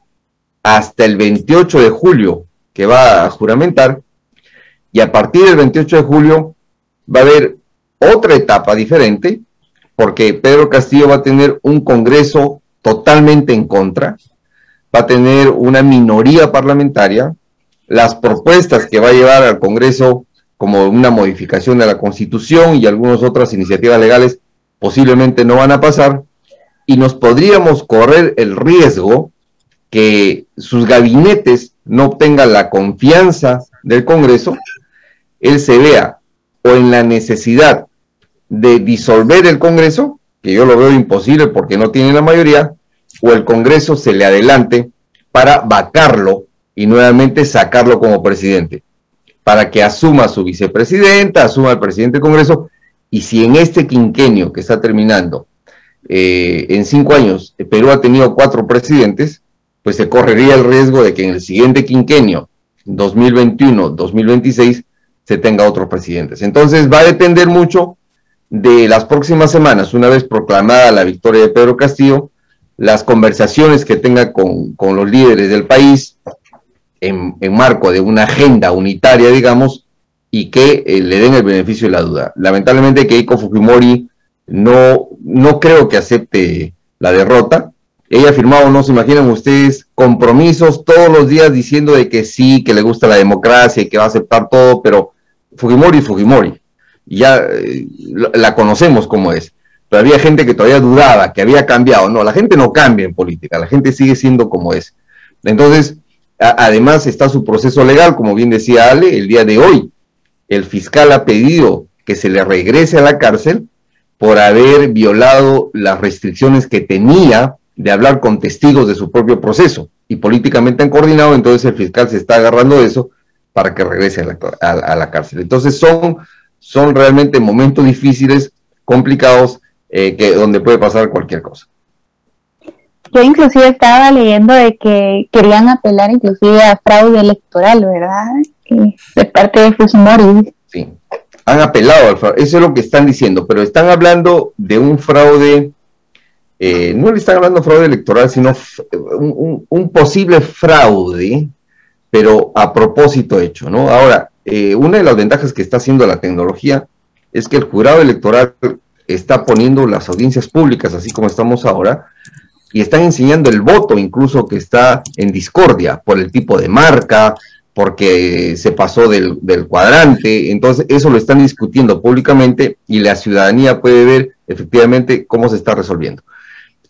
hasta el 28 de julio, que va a juramentar, y a partir del 28 de julio va a haber otra etapa diferente, porque Pedro Castillo va a tener un Congreso totalmente en contra, va a tener una minoría parlamentaria, las propuestas que va a llevar al Congreso como una modificación de la Constitución y algunas otras iniciativas legales posiblemente no van a pasar y nos podríamos correr el riesgo que sus gabinetes no obtengan la confianza del Congreso, él se vea o en la necesidad de disolver el Congreso, que yo lo veo imposible porque no tiene la mayoría, o el Congreso se le adelante para vacarlo y nuevamente sacarlo como presidente, para que asuma su vicepresidenta, asuma el presidente del Congreso, y si en este quinquenio que está terminando, eh, en cinco años, Perú ha tenido cuatro presidentes, pues se correría el riesgo de que en el siguiente quinquenio, 2021-2026, se tenga otros presidentes. Entonces va a depender mucho de las próximas semanas, una vez proclamada la victoria de Pedro Castillo, las conversaciones que tenga con, los líderes del país en, marco de una agenda unitaria, digamos, y que eh, le den el beneficio de la duda. Lamentablemente Keiko Fujimori no, no creo que acepte la derrota. Ella ha firmado, no se imaginan ustedes, compromisos todos los días diciendo de que sí, que le gusta la democracia y que va a aceptar todo, pero Fujimori, Fujimori ya eh, la conocemos como es. Pero había gente que todavía dudaba, que había cambiado. No, la gente no cambia en política, la gente sigue siendo como es. Entonces, además está su proceso legal, como bien decía Ale, el día de hoy. El fiscal ha pedido que se le regrese a la cárcel por haber violado las restricciones que tenía de hablar con testigos de su propio proceso. Y políticamente han coordinado, entonces el fiscal se está agarrando de eso para que regrese a la cárcel. Entonces son son realmente momentos difíciles, complicados, eh, que, donde puede pasar cualquier cosa. Yo inclusive estaba leyendo de que querían apelar inclusive a fraude electoral, ¿verdad? de parte de Fujimori. Sí, han apelado al fraude, eso es lo que están diciendo, pero están hablando de un fraude, eh, no le están hablando de fraude electoral, sino un, posible fraude, pero a propósito hecho, ¿no? Ahora, eh, una de las ventajas que está haciendo la tecnología es que el jurado electoral está poniendo las audiencias públicas, así como estamos ahora, y están enseñando el voto, incluso que está en discordia por el tipo de marca, porque se pasó del, cuadrante, entonces eso lo están discutiendo públicamente y la ciudadanía puede ver efectivamente cómo se está resolviendo.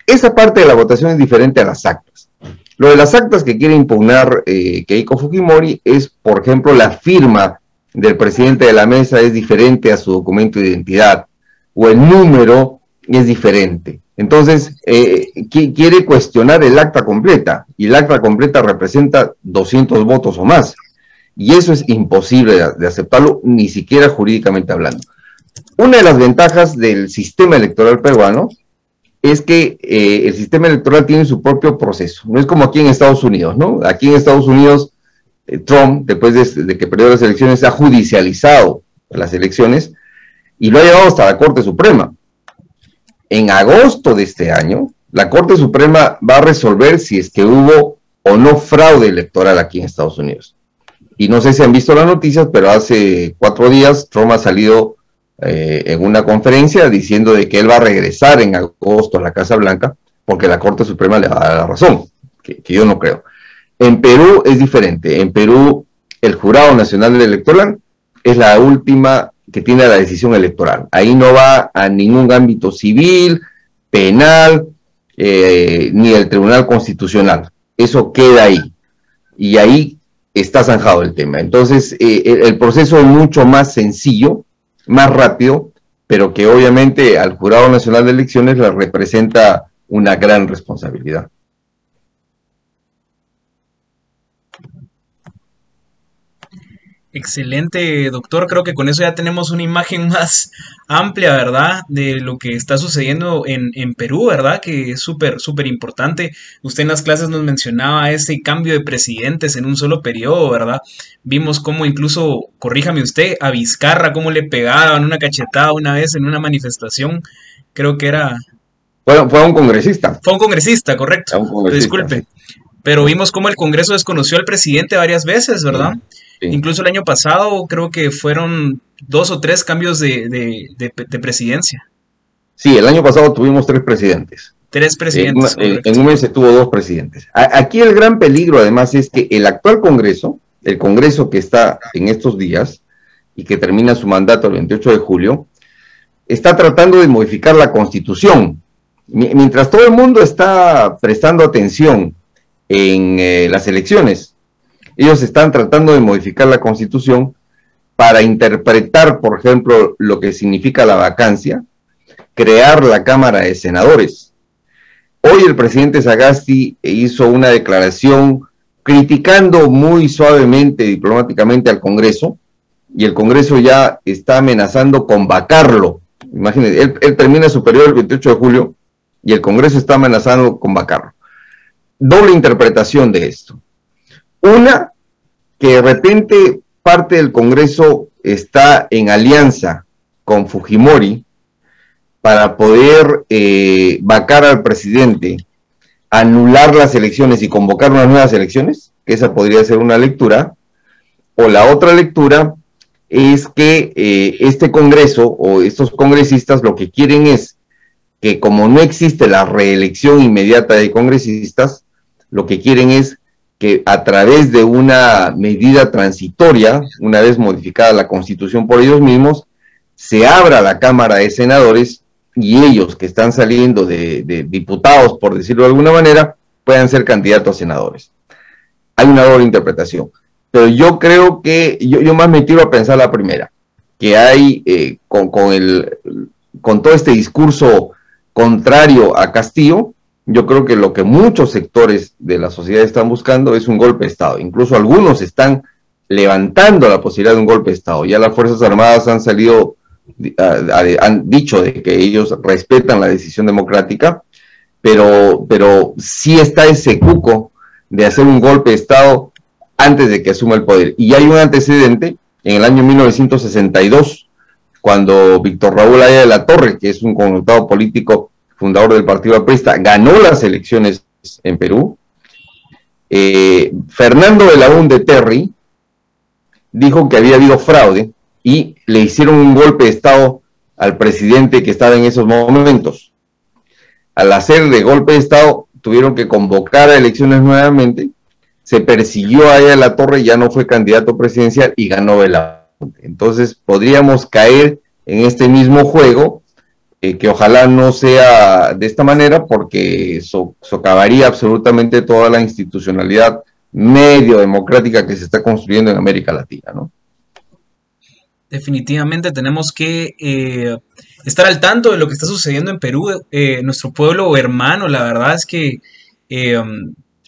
Esa parte de la votación es diferente a las actas. Lo de las actas que quiere impugnar eh, Keiko Fujimori es, por ejemplo, la firma del presidente de la mesa es diferente a su documento de identidad o el número es diferente. Entonces, eh, quiere cuestionar el acta completa y el acta completa representa 200 votos o más. Y eso es imposible de aceptarlo, ni siquiera jurídicamente hablando. Una de las ventajas del sistema electoral peruano es que eh, el sistema electoral tiene su propio proceso. No es como aquí en Estados Unidos, ¿no? Aquí en Estados Unidos, eh, Trump, después de, que perdió las elecciones, ha judicializado las elecciones y lo ha llevado hasta la Corte Suprema. En agosto de este año, la Corte Suprema va a resolver si es que hubo o no fraude electoral aquí en Estados Unidos. Y no sé si han visto las noticias, pero hace cuatro días Trump ha salido eh, en una conferencia diciendo de que él va a regresar en agosto a la Casa Blanca porque la Corte Suprema le va a dar la razón, que, yo no creo. En Perú es diferente. En Perú el Jurado Nacional Electoral es la última que tiene la decisión electoral. Ahí no va a ningún ámbito civil, penal, eh, ni el Tribunal Constitucional. Eso queda ahí. Y ahí está zanjado el tema. Entonces, eh, el proceso es mucho más sencillo más rápido, pero que obviamente al Jurado Nacional de Elecciones le representa una gran responsabilidad. Excelente, doctor. Creo que con eso ya tenemos una imagen más amplia, ¿verdad? De lo que está sucediendo en, en Perú, ¿verdad? Que es súper, súper importante. Usted en las clases nos mencionaba ese cambio de presidentes en un solo periodo, ¿verdad? Vimos cómo incluso, corríjame usted, a Vizcarra, cómo le pegaban una cachetada una vez en una manifestación. Creo que era... Fue, fue un congresista. Fue un congresista, correcto. Disculpe. Pero vimos cómo el Congreso desconoció al presidente varias veces, ¿verdad? Incluso el año pasado creo que fueron dos o tres cambios de, presidencia. Sí, el año pasado tuvimos tres presidentes. Tres presidentes. En, un mes se tuvo dos presidentes. aquí el gran peligro además es que el actual Congreso, el Congreso que está en estos días y que termina su mandato el 28 de julio, está tratando de modificar la constitución. Mientras todo el mundo está prestando atención en eh, las elecciones, ellos están tratando de modificar la constitución para interpretar, por ejemplo, lo que significa la vacancia, crear la Cámara de Senadores. Hoy el presidente Sagasti hizo una declaración criticando muy suavemente, diplomáticamente al Congreso, y el Congreso ya está amenazando con vacarlo. Imagínense, él, termina su periodo el 28 de julio y el Congreso está amenazando con vacarlo. Doble interpretación de esto. Una, que de repente parte del Congreso está en alianza con Fujimori para poder eh, vacar al presidente, anular las elecciones y convocar unas nuevas elecciones, que esa podría ser una lectura, o la otra lectura es que eh, este Congreso o estos congresistas lo que quieren es que como no existe la reelección inmediata de congresistas, lo que quieren es que a través de una medida transitoria, una vez modificada la constitución por ellos mismos, se abra la Cámara de Senadores y ellos que están saliendo de, diputados, por decirlo de alguna manera, puedan ser candidatos a senadores. Hay una doble interpretación. Pero yo creo que, yo, más me tiro a pensar la primera, que hay eh, con, con, el, con todo este discurso contrario a Castillo, yo creo que lo que muchos sectores de la sociedad están buscando es un golpe de Estado. Incluso algunos están levantando la posibilidad de un golpe de Estado. Ya las Fuerzas Armadas han salido, han dicho de que ellos respetan la decisión democrática, pero, pero sí está ese cuco de hacer un golpe de Estado antes de que asuma el poder. Y hay un antecedente en el año 1962, cuando Víctor Raúl Aya de la Torre, que es un connotado político fundador del Partido Aprista, ganó las elecciones en Perú. Eh, Fernando de la de Terry dijo que había habido fraude y le hicieron un golpe de Estado al presidente que estaba en esos momentos. Al hacer de golpe de Estado, tuvieron que convocar a elecciones nuevamente, se persiguió a ella la torre, ya no fue candidato presidencial y ganó Belaunde. Entonces podríamos caer en este mismo juego eh, que ojalá no sea de esta manera porque socavaría absolutamente toda la institucionalidad medio democrática que se está construyendo en América Latina, ¿no? Definitivamente tenemos que eh, estar al tanto de lo que está sucediendo en Perú, eh, nuestro pueblo hermano, la verdad es que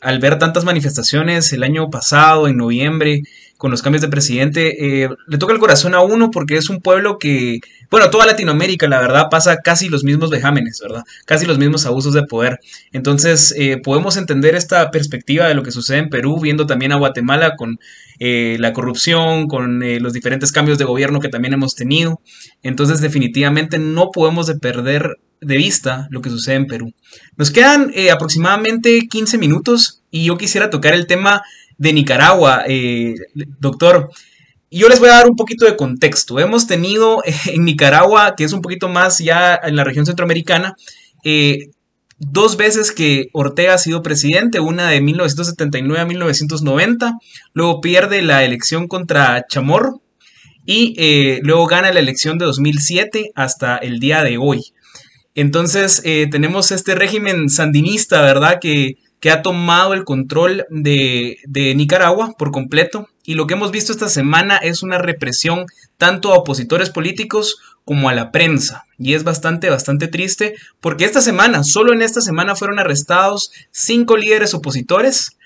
al ver tantas manifestaciones el año pasado, en noviembre, con los cambios de presidente, eh, le toca el corazón a uno porque es un pueblo que, bueno, toda Latinoamérica, la verdad, pasa casi los mismos vejámenes, ¿verdad? Casi los mismos abusos de poder. Entonces, eh, podemos entender esta perspectiva de lo que sucede en Perú, viendo también a Guatemala con eh, la corrupción, con los diferentes cambios de gobierno que también hemos tenido. Entonces, definitivamente no podemos de perder de vista lo que sucede en Perú. Nos quedan aproximadamente 15 minutos y yo quisiera tocar el tema de Nicaragua, eh, doctor. Yo les voy a dar un poquito de contexto. Hemos tenido en Nicaragua, que es un poquito más ya en la región centroamericana, eh, dos veces que Ortega ha sido presidente, una de 1979 a 1990, luego pierde la elección contra Chamorro y eh, luego gana la elección de 2007 hasta el día de hoy. Entonces tenemos este régimen sandinista, ¿verdad? Que que ha tomado el control de, Nicaragua por completo. Y lo que hemos visto esta semana es una represión tanto a opositores políticos como a la prensa. Y es bastante, bastante triste porque esta semana, solo en esta semana fueron arrestados cinco líderes opositores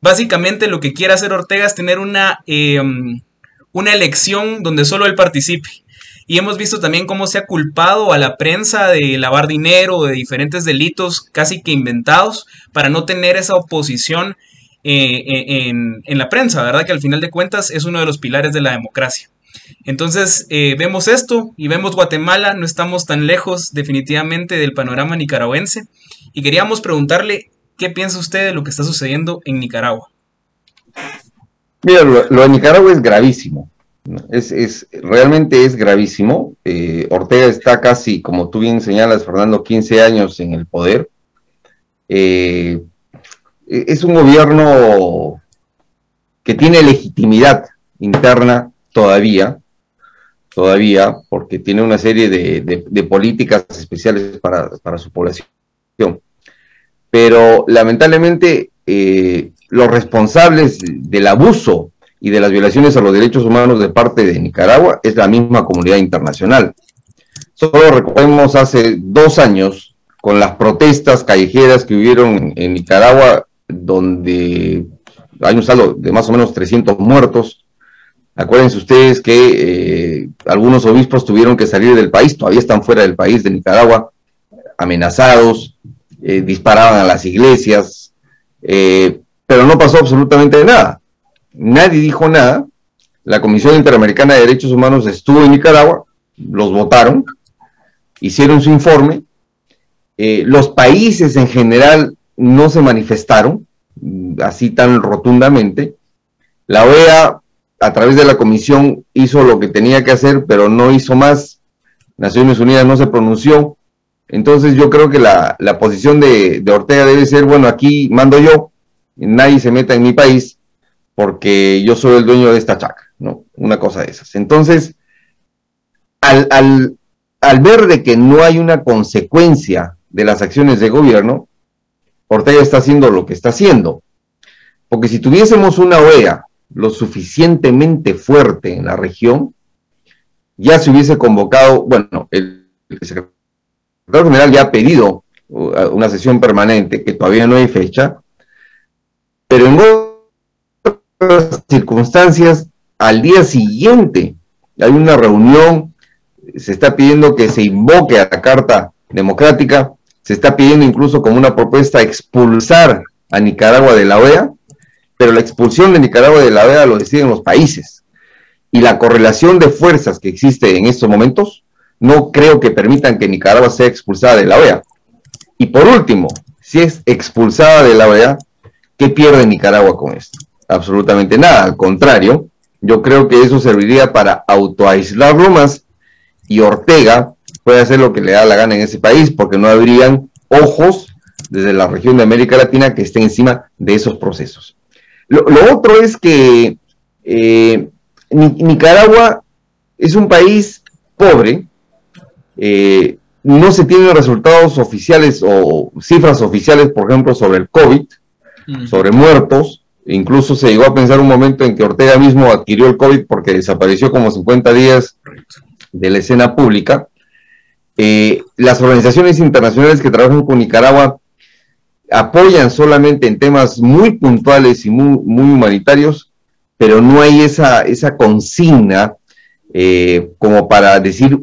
Básicamente lo que quiere hacer Ortega es tener una, em, una elección donde solo él participe. Y hemos visto también cómo se ha culpado a la prensa de lavar dinero, de diferentes delitos casi que inventados, para no tener esa oposición eh, eh, en, la prensa, ¿verdad? Que al final de cuentas es uno de los pilares de la democracia. Entonces eh, vemos esto y vemos Guatemala, no estamos tan lejos definitivamente del panorama nicaragüense. Y queríamos preguntarle qué piensa usted de lo que está sucediendo en Nicaragua. Mira, lo de Nicaragua es gravísimo. Es, realmente es gravísimo. Eh, Ortega está casi, como tú bien señalas, Fernando, 15 años en el poder. Eh, es un gobierno que tiene legitimidad interna todavía, todavía, porque tiene una serie de, políticas especiales para, su población. Pero lamentablemente eh, los responsables del abuso y de las violaciones a los derechos humanos de parte de Nicaragua es la misma comunidad internacional. Solo recordemos hace dos años con las protestas callejeras que hubieron en Nicaragua, donde hay un saldo de más o menos 300 muertos. Acuérdense ustedes que eh, algunos obispos tuvieron que salir del país, todavía están fuera del país de Nicaragua, amenazados, eh, disparaban a las iglesias, eh, pero no pasó absolutamente nada nadie dijo nada. La Comisión Interamericana de Derechos Humanos estuvo en Nicaragua, los votaron, hicieron su informe. Eh, los países en general no se manifestaron así tan rotundamente. La OEA, a través de la comisión, hizo lo que tenía que hacer, pero no hizo más. Naciones Unidas no se pronunció. Entonces yo creo que la, posición de, de Ortega debe ser, bueno, aquí mando yo, nadie se meta en mi país, porque yo soy el dueño de esta chaca, ¿no? Una cosa de esas. Entonces, al, al, ver de que no hay una consecuencia de las acciones de gobierno, Ortega está haciendo lo que está haciendo. Porque si tuviésemos una OEA lo suficientemente fuerte en la región, ya se hubiese convocado, bueno, el, el secretario general ya ha pedido uh, una sesión permanente, que todavía no hay fecha, pero en circunstancias, al día siguiente hay una reunión, se está pidiendo que se invoque a la Carta Democrática, se está pidiendo incluso como una propuesta expulsar a Nicaragua de la OEA, pero la expulsión de Nicaragua de la OEA lo deciden los países. Y la correlación de fuerzas que existe en estos momentos no creo que permitan que Nicaragua sea expulsada de la OEA. Y por último, si es expulsada de la OEA, ¿qué pierde Nicaragua con esto? Absolutamente nada. Al contrario, yo creo que eso serviría para autoaislarlo más y Ortega puede hacer lo que le da la gana en ese país porque no habrían ojos desde la región de América Latina que estén encima de esos procesos. Lo, otro es que eh, Nicaragua es un país pobre, eh, no se tienen resultados oficiales o cifras oficiales, por ejemplo, sobre el COVID, sobre muertos, Incluso se llegó a pensar un momento en que Ortega mismo adquirió el COVID porque desapareció como 50 días de la escena pública. Eh, las organizaciones internacionales que trabajan con Nicaragua apoyan solamente en temas muy puntuales y muy, humanitarios, pero no hay esa, esa consigna eh, como para decir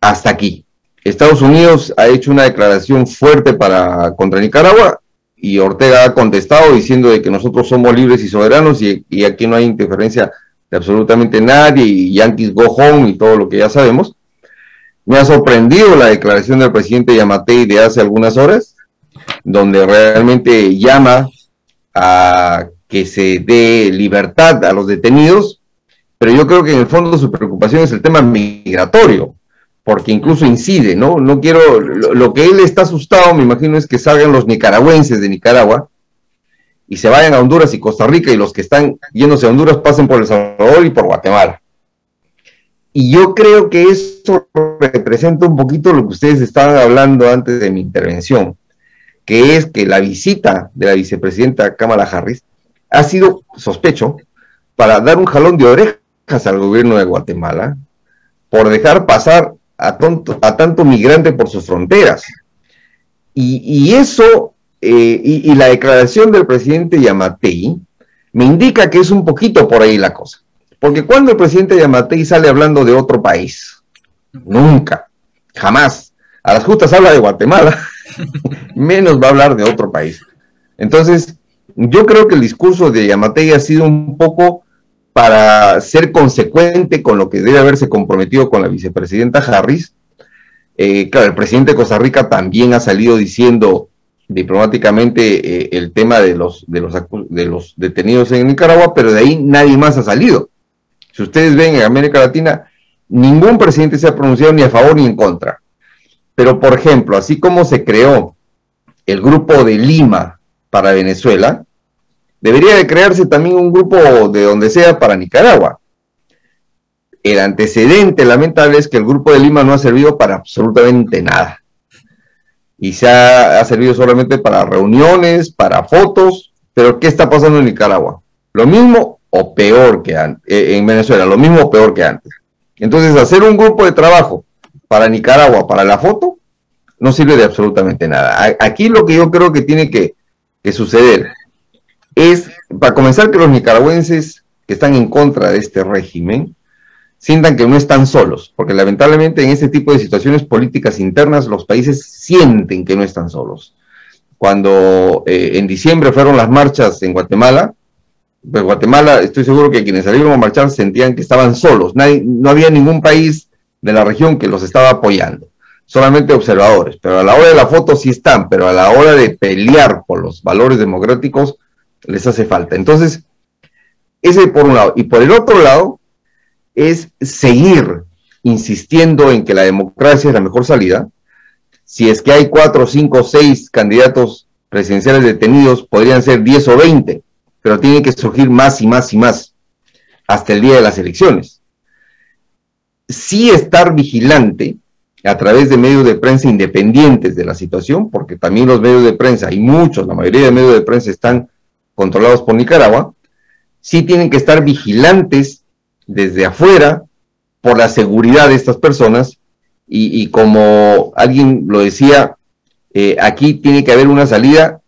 hasta aquí. Estados Unidos ha hecho una declaración fuerte para contra Nicaragua y Ortega ha contestado diciendo de que nosotros somos libres y soberanos y, aquí no hay interferencia de absolutamente nadie y Yankees go home y todo lo que ya sabemos. Me ha sorprendido la declaración del presidente Yamatei de hace algunas horas, donde realmente llama a que se dé libertad a los detenidos, pero yo creo que en el fondo su preocupación es el tema migratorio porque incluso incide, ¿no? No quiero, lo, que él está asustado, me imagino, es que salgan los nicaragüenses de Nicaragua y se vayan a Honduras y Costa Rica y los que están yéndose a Honduras pasen por El Salvador y por Guatemala. Y yo creo que eso representa un poquito lo que ustedes estaban hablando antes de mi intervención, que es que la visita de la vicepresidenta Kamala Harris ha sido, sospecho, para dar un jalón de orejas al gobierno de Guatemala por dejar pasar a, tanto migrante por sus fronteras. Y, eso, eh, y, la declaración del presidente Yamatei me indica que es un poquito por ahí la cosa. Porque cuando el presidente Yamatei sale hablando de otro país, nunca, jamás. A las justas habla de Guatemala, menos va a hablar de otro país. Entonces, yo creo que el discurso de Yamatei ha sido un poco para ser consecuente con lo que debe haberse comprometido con la vicepresidenta Harris. Eh, claro, el presidente de Costa Rica también ha salido diciendo diplomáticamente eh, el tema de los, de, los, de los detenidos en Nicaragua, pero de ahí nadie más ha salido. Si ustedes ven en América Latina, ningún presidente se ha pronunciado ni a favor ni en contra. Pero, por ejemplo, así como se creó el grupo de Lima para Venezuela, debería de crearse también un grupo de donde sea para Nicaragua. El antecedente lamentable es que el grupo de Lima no ha servido para absolutamente nada. Y se ha, servido solamente para reuniones, para fotos, pero ¿qué está pasando en Nicaragua? Lo mismo o peor que antes, eh, en Venezuela, lo mismo o peor que antes. Entonces, hacer un grupo de trabajo para Nicaragua, para la foto, no sirve de absolutamente nada. Aquí lo que yo creo que tiene que, que suceder es, para comenzar, que los nicaragüenses que están en contra de este régimen sientan que no están solos, porque lamentablemente en este tipo de situaciones políticas internas los países sienten que no están solos. Cuando eh, en diciembre fueron las marchas en Guatemala, pues Guatemala, estoy seguro que quienes salieron a marchar sentían que estaban solos, no había ningún país de la región que los estaba apoyando, solamente observadores, pero a la hora de la foto sí están, pero a la hora de pelear por los valores democráticos, les hace falta. Entonces, ese por un lado. Y por el otro lado, es seguir insistiendo en que la democracia es la mejor salida. Si es que hay cuatro, cinco, seis candidatos presidenciales detenidos, podrían ser diez o veinte, pero tiene que surgir más y más y más hasta el día de las elecciones. Sí estar vigilante a través de medios de prensa independientes de la situación, porque también los medios de prensa, y muchos, la mayoría de medios de prensa están controlados por Nicaragua, sí tienen que estar vigilantes desde afuera por la seguridad de estas personas. Y, como alguien lo decía, eh, aquí tiene que haber una salida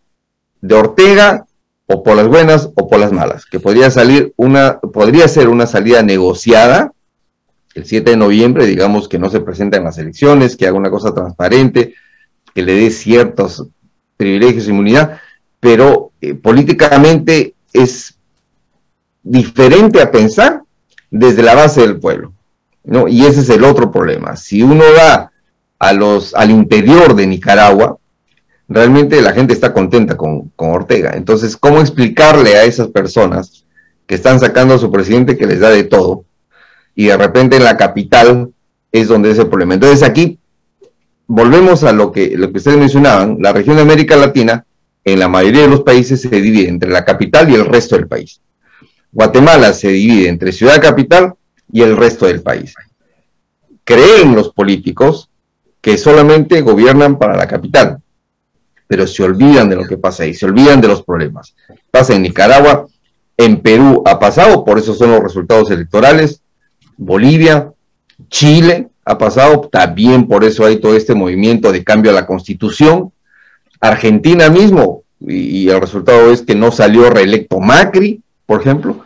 de Ortega o por las buenas o por las malas, que podría salir una, podría ser una salida negociada el 7 de noviembre, digamos que no se presenta en las elecciones, que haga una cosa transparente, que le dé ciertos privilegios e inmunidad, pero eh, políticamente es diferente a pensar desde la base del pueblo. ¿no? Y ese es el otro problema. Si uno va a los, al interior de Nicaragua, realmente la gente está contenta con, con Ortega. Entonces, ¿cómo explicarle a esas personas que están sacando a su presidente que les da de todo? Y de repente en la capital es donde es el problema. Entonces aquí volvemos a lo que, lo que ustedes mencionaban, la región de América Latina en la mayoría de los países se divide entre la capital y el resto del país. Guatemala se divide entre ciudad capital y el resto del país. Creen los políticos que solamente gobiernan para la capital, pero se olvidan de lo que pasa ahí, se olvidan de los problemas. Pasa en Nicaragua, en Perú ha pasado, por eso son los resultados electorales, Bolivia, Chile ha pasado, también por eso hay todo este movimiento de cambio a la constitución, Argentina mismo, y, el resultado es que no salió reelecto Macri, por ejemplo.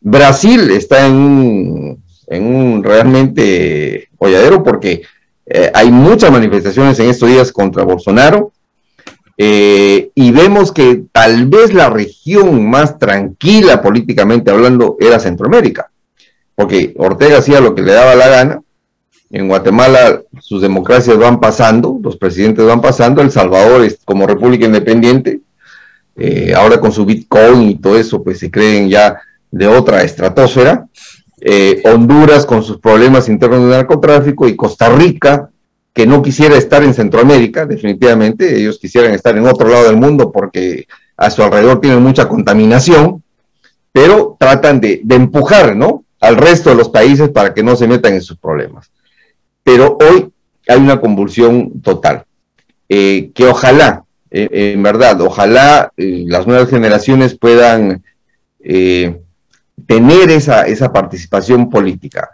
Brasil está en un, en un realmente holladero porque eh, hay muchas manifestaciones en estos días contra Bolsonaro. Eh, y vemos que tal vez la región más tranquila políticamente hablando era Centroamérica, porque Ortega hacía lo que le daba la gana, en Guatemala sus democracias van pasando, los presidentes van pasando, El Salvador es como república independiente, eh, ahora con su Bitcoin y todo eso, pues se creen ya de otra estratosfera. Eh, Honduras con sus problemas internos de narcotráfico y Costa Rica, que no quisiera estar en Centroamérica, definitivamente, ellos quisieran estar en otro lado del mundo porque a su alrededor tienen mucha contaminación, pero tratan de, de empujar, ¿no? al resto de los países para que no se metan en sus problemas pero hoy hay una convulsión total, eh, que ojalá, eh, en verdad, ojalá eh, las nuevas generaciones puedan tener esa, esa participación política,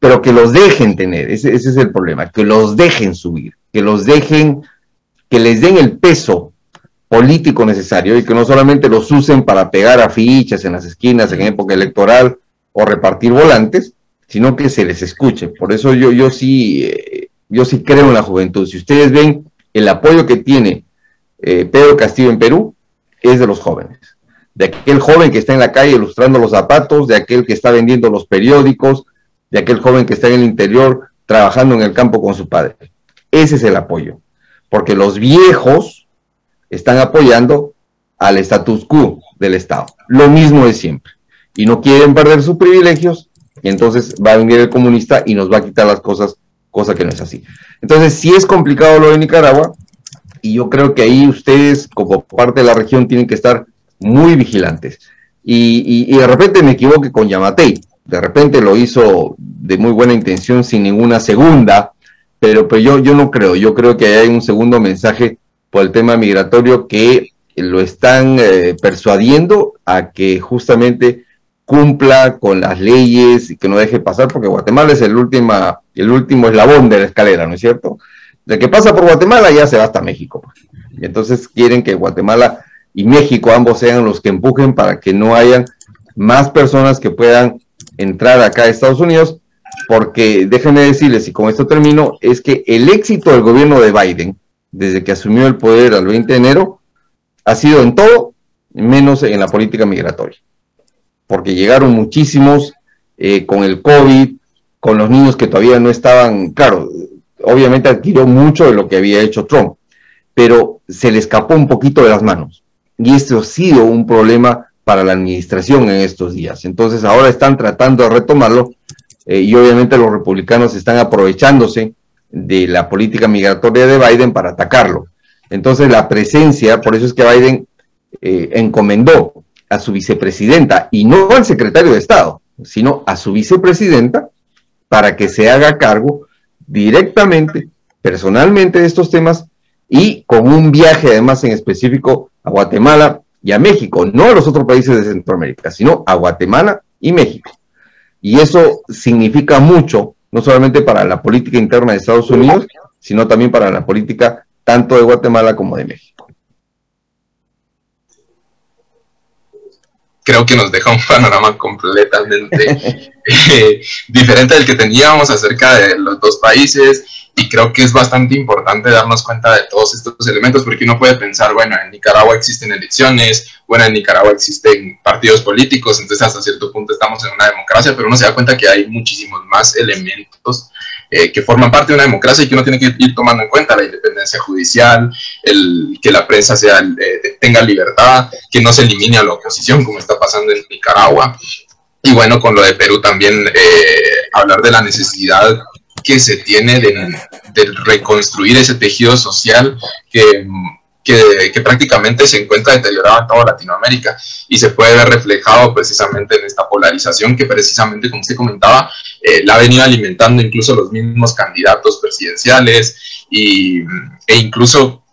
pero que los dejen tener, ese, ese es el problema, que los dejen subir, que los dejen, que les den el peso político necesario y que no solamente los usen para pegar afiches en las esquinas en época electoral o repartir volantes, sino que se les escuche. Por eso yo, yo sí, eh, yo sí creo en la juventud. Si ustedes ven el apoyo que tiene eh, Pedro Castillo en Perú, es de los jóvenes. De aquel joven que está en la calle ilustrando los zapatos, de aquel que está vendiendo los periódicos, de aquel joven que está en el interior trabajando en el campo con su padre. Ese es el apoyo. Porque los viejos están apoyando al status quo del Estado. Lo mismo de siempre. Y no quieren perder sus privilegios, entonces va a venir el comunista y nos va a quitar las cosas, cosa que no es así. Entonces, sí es complicado lo de Nicaragua, y yo creo que ahí ustedes, como parte de la región, tienen que estar muy vigilantes. Y, y, de repente me equivoque con Yamatei, de repente lo hizo de muy buena intención sin ninguna segunda, pero, pues yo, yo no creo, yo creo que hay un segundo mensaje por el tema migratorio que lo están eh, persuadiendo a que justamente cumpla con las leyes y que no deje pasar, porque Guatemala es el, última, el último eslabón de la escalera, ¿no es cierto? De que pasa por Guatemala ya se va hasta México. Pues. Y entonces quieren que Guatemala y México ambos sean los que empujen para que no hayan más personas que puedan entrar acá a Estados Unidos, porque déjenme decirles, y con esto termino, es que el éxito del gobierno de Biden, desde que asumió el poder al 20 de enero, ha sido en todo, menos en la política migratoria, porque llegaron muchísimos eh, con el COVID, con los niños que todavía no estaban, claro, obviamente adquirió mucho de lo que había hecho Trump, pero se le escapó un poquito de las manos. Y esto ha sido un problema para la administración en estos días. Entonces ahora están tratando de retomarlo eh, y obviamente los republicanos están aprovechándose de la política migratoria de Biden para atacarlo. Entonces la presencia, por eso es que Biden eh, encomendó a su vicepresidenta y no al secretario de Estado, sino a su vicepresidenta para que se haga cargo directamente, personalmente de estos temas y con un viaje además en específico a Guatemala y a México, no a los otros países de Centroamérica, sino a Guatemala y México. Y eso significa mucho, no solamente para la política interna de Estados Unidos, sino también para la política tanto de Guatemala como de México. Creo que nos deja un panorama completamente eh, diferente del que teníamos acerca de los dos países y creo que es bastante importante darnos cuenta de todos estos elementos porque uno puede pensar, bueno, en Nicaragua existen elecciones, bueno, en Nicaragua existen partidos políticos, entonces hasta cierto punto estamos en una democracia, pero uno se da cuenta que hay muchísimos más elementos eh, que forman parte de una democracia y que uno tiene que ir tomando en cuenta la independencia judicial, el, que la prensa sea, eh, tenga libertad, que no se elimine a la oposición como está pasando en Nicaragua. Y bueno, con lo de Perú también eh, hablar de la necesidad que se tiene de, de reconstruir ese tejido social que que, prácticamente se encuentra deteriorado en toda Latinoamérica y se puede ver reflejado precisamente en esta polarización que precisamente, como se comentaba, eh, la ha venido alimentando incluso los mismos candidatos presidenciales y, e incluso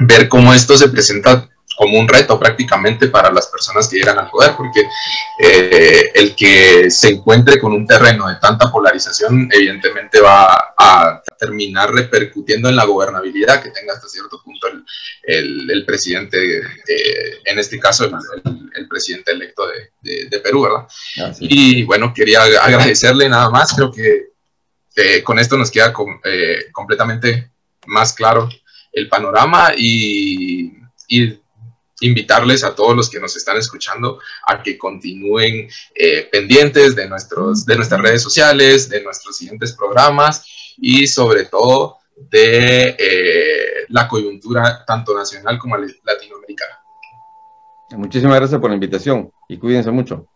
ver cómo esto se presenta como un reto prácticamente para las personas que llegan al poder, porque eh, el que se encuentre con un terreno de tanta polarización evidentemente va a terminar repercutiendo en la gobernabilidad que tenga hasta cierto punto el, presidente, eh, en este caso el, presidente electo de, Perú, ¿verdad? Y bueno, quería agradecerle nada más, creo que con esto nos queda eh, completamente más claro el panorama y, y invitarles a todos los que nos están escuchando a que continúen eh, pendientes de, nuestros, de nuestras redes sociales, de nuestros siguientes programas y sobre todo de eh, la coyuntura tanto nacional como latinoamericana. Muchísimas gracias por la invitación y cuídense mucho.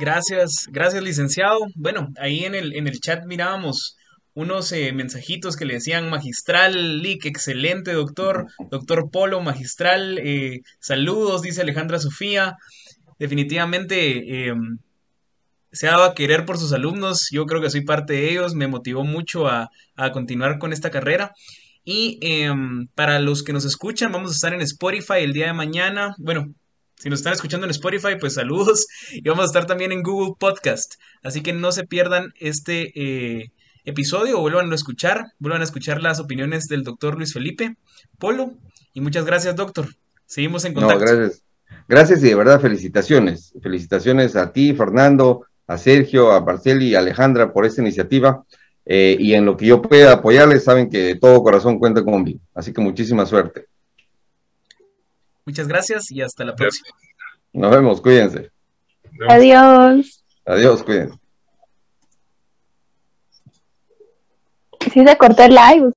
Gracias, gracias licenciado. Bueno, ahí en el, en el chat mirábamos unos eh, mensajitos que le decían magistral, Lick, excelente doctor, doctor Polo, magistral, eh, saludos, dice Alejandra Sofía. Definitivamente em, se ha dado a querer por sus alumnos, yo creo que soy parte de ellos, me motivó mucho a, continuar con esta carrera. Y em, para los que nos escuchan, vamos a estar en Spotify el día de mañana. Bueno, si nos están escuchando en Spotify, pues saludos. Y vamos a estar también en Google Podcast. Así que no se pierdan este, eh, episodio, vuelvan a escuchar, vuelvan a escuchar las opiniones del doctor Luis Felipe Polo. Y muchas gracias, doctor. Seguimos en contacto. No, gracias. Gracias y de verdad felicitaciones. Felicitaciones a ti, Fernando, a Sergio, a Marceli y a Alejandra por esta iniciativa. Eh, y en lo que yo pueda apoyarles, saben que de todo corazón cuenta conmigo. Así que muchísima suerte. Muchas gracias y hasta la próxima. Nos vemos, cuídense. Adiós. Adiós, cuídense. Sí se cortó el live.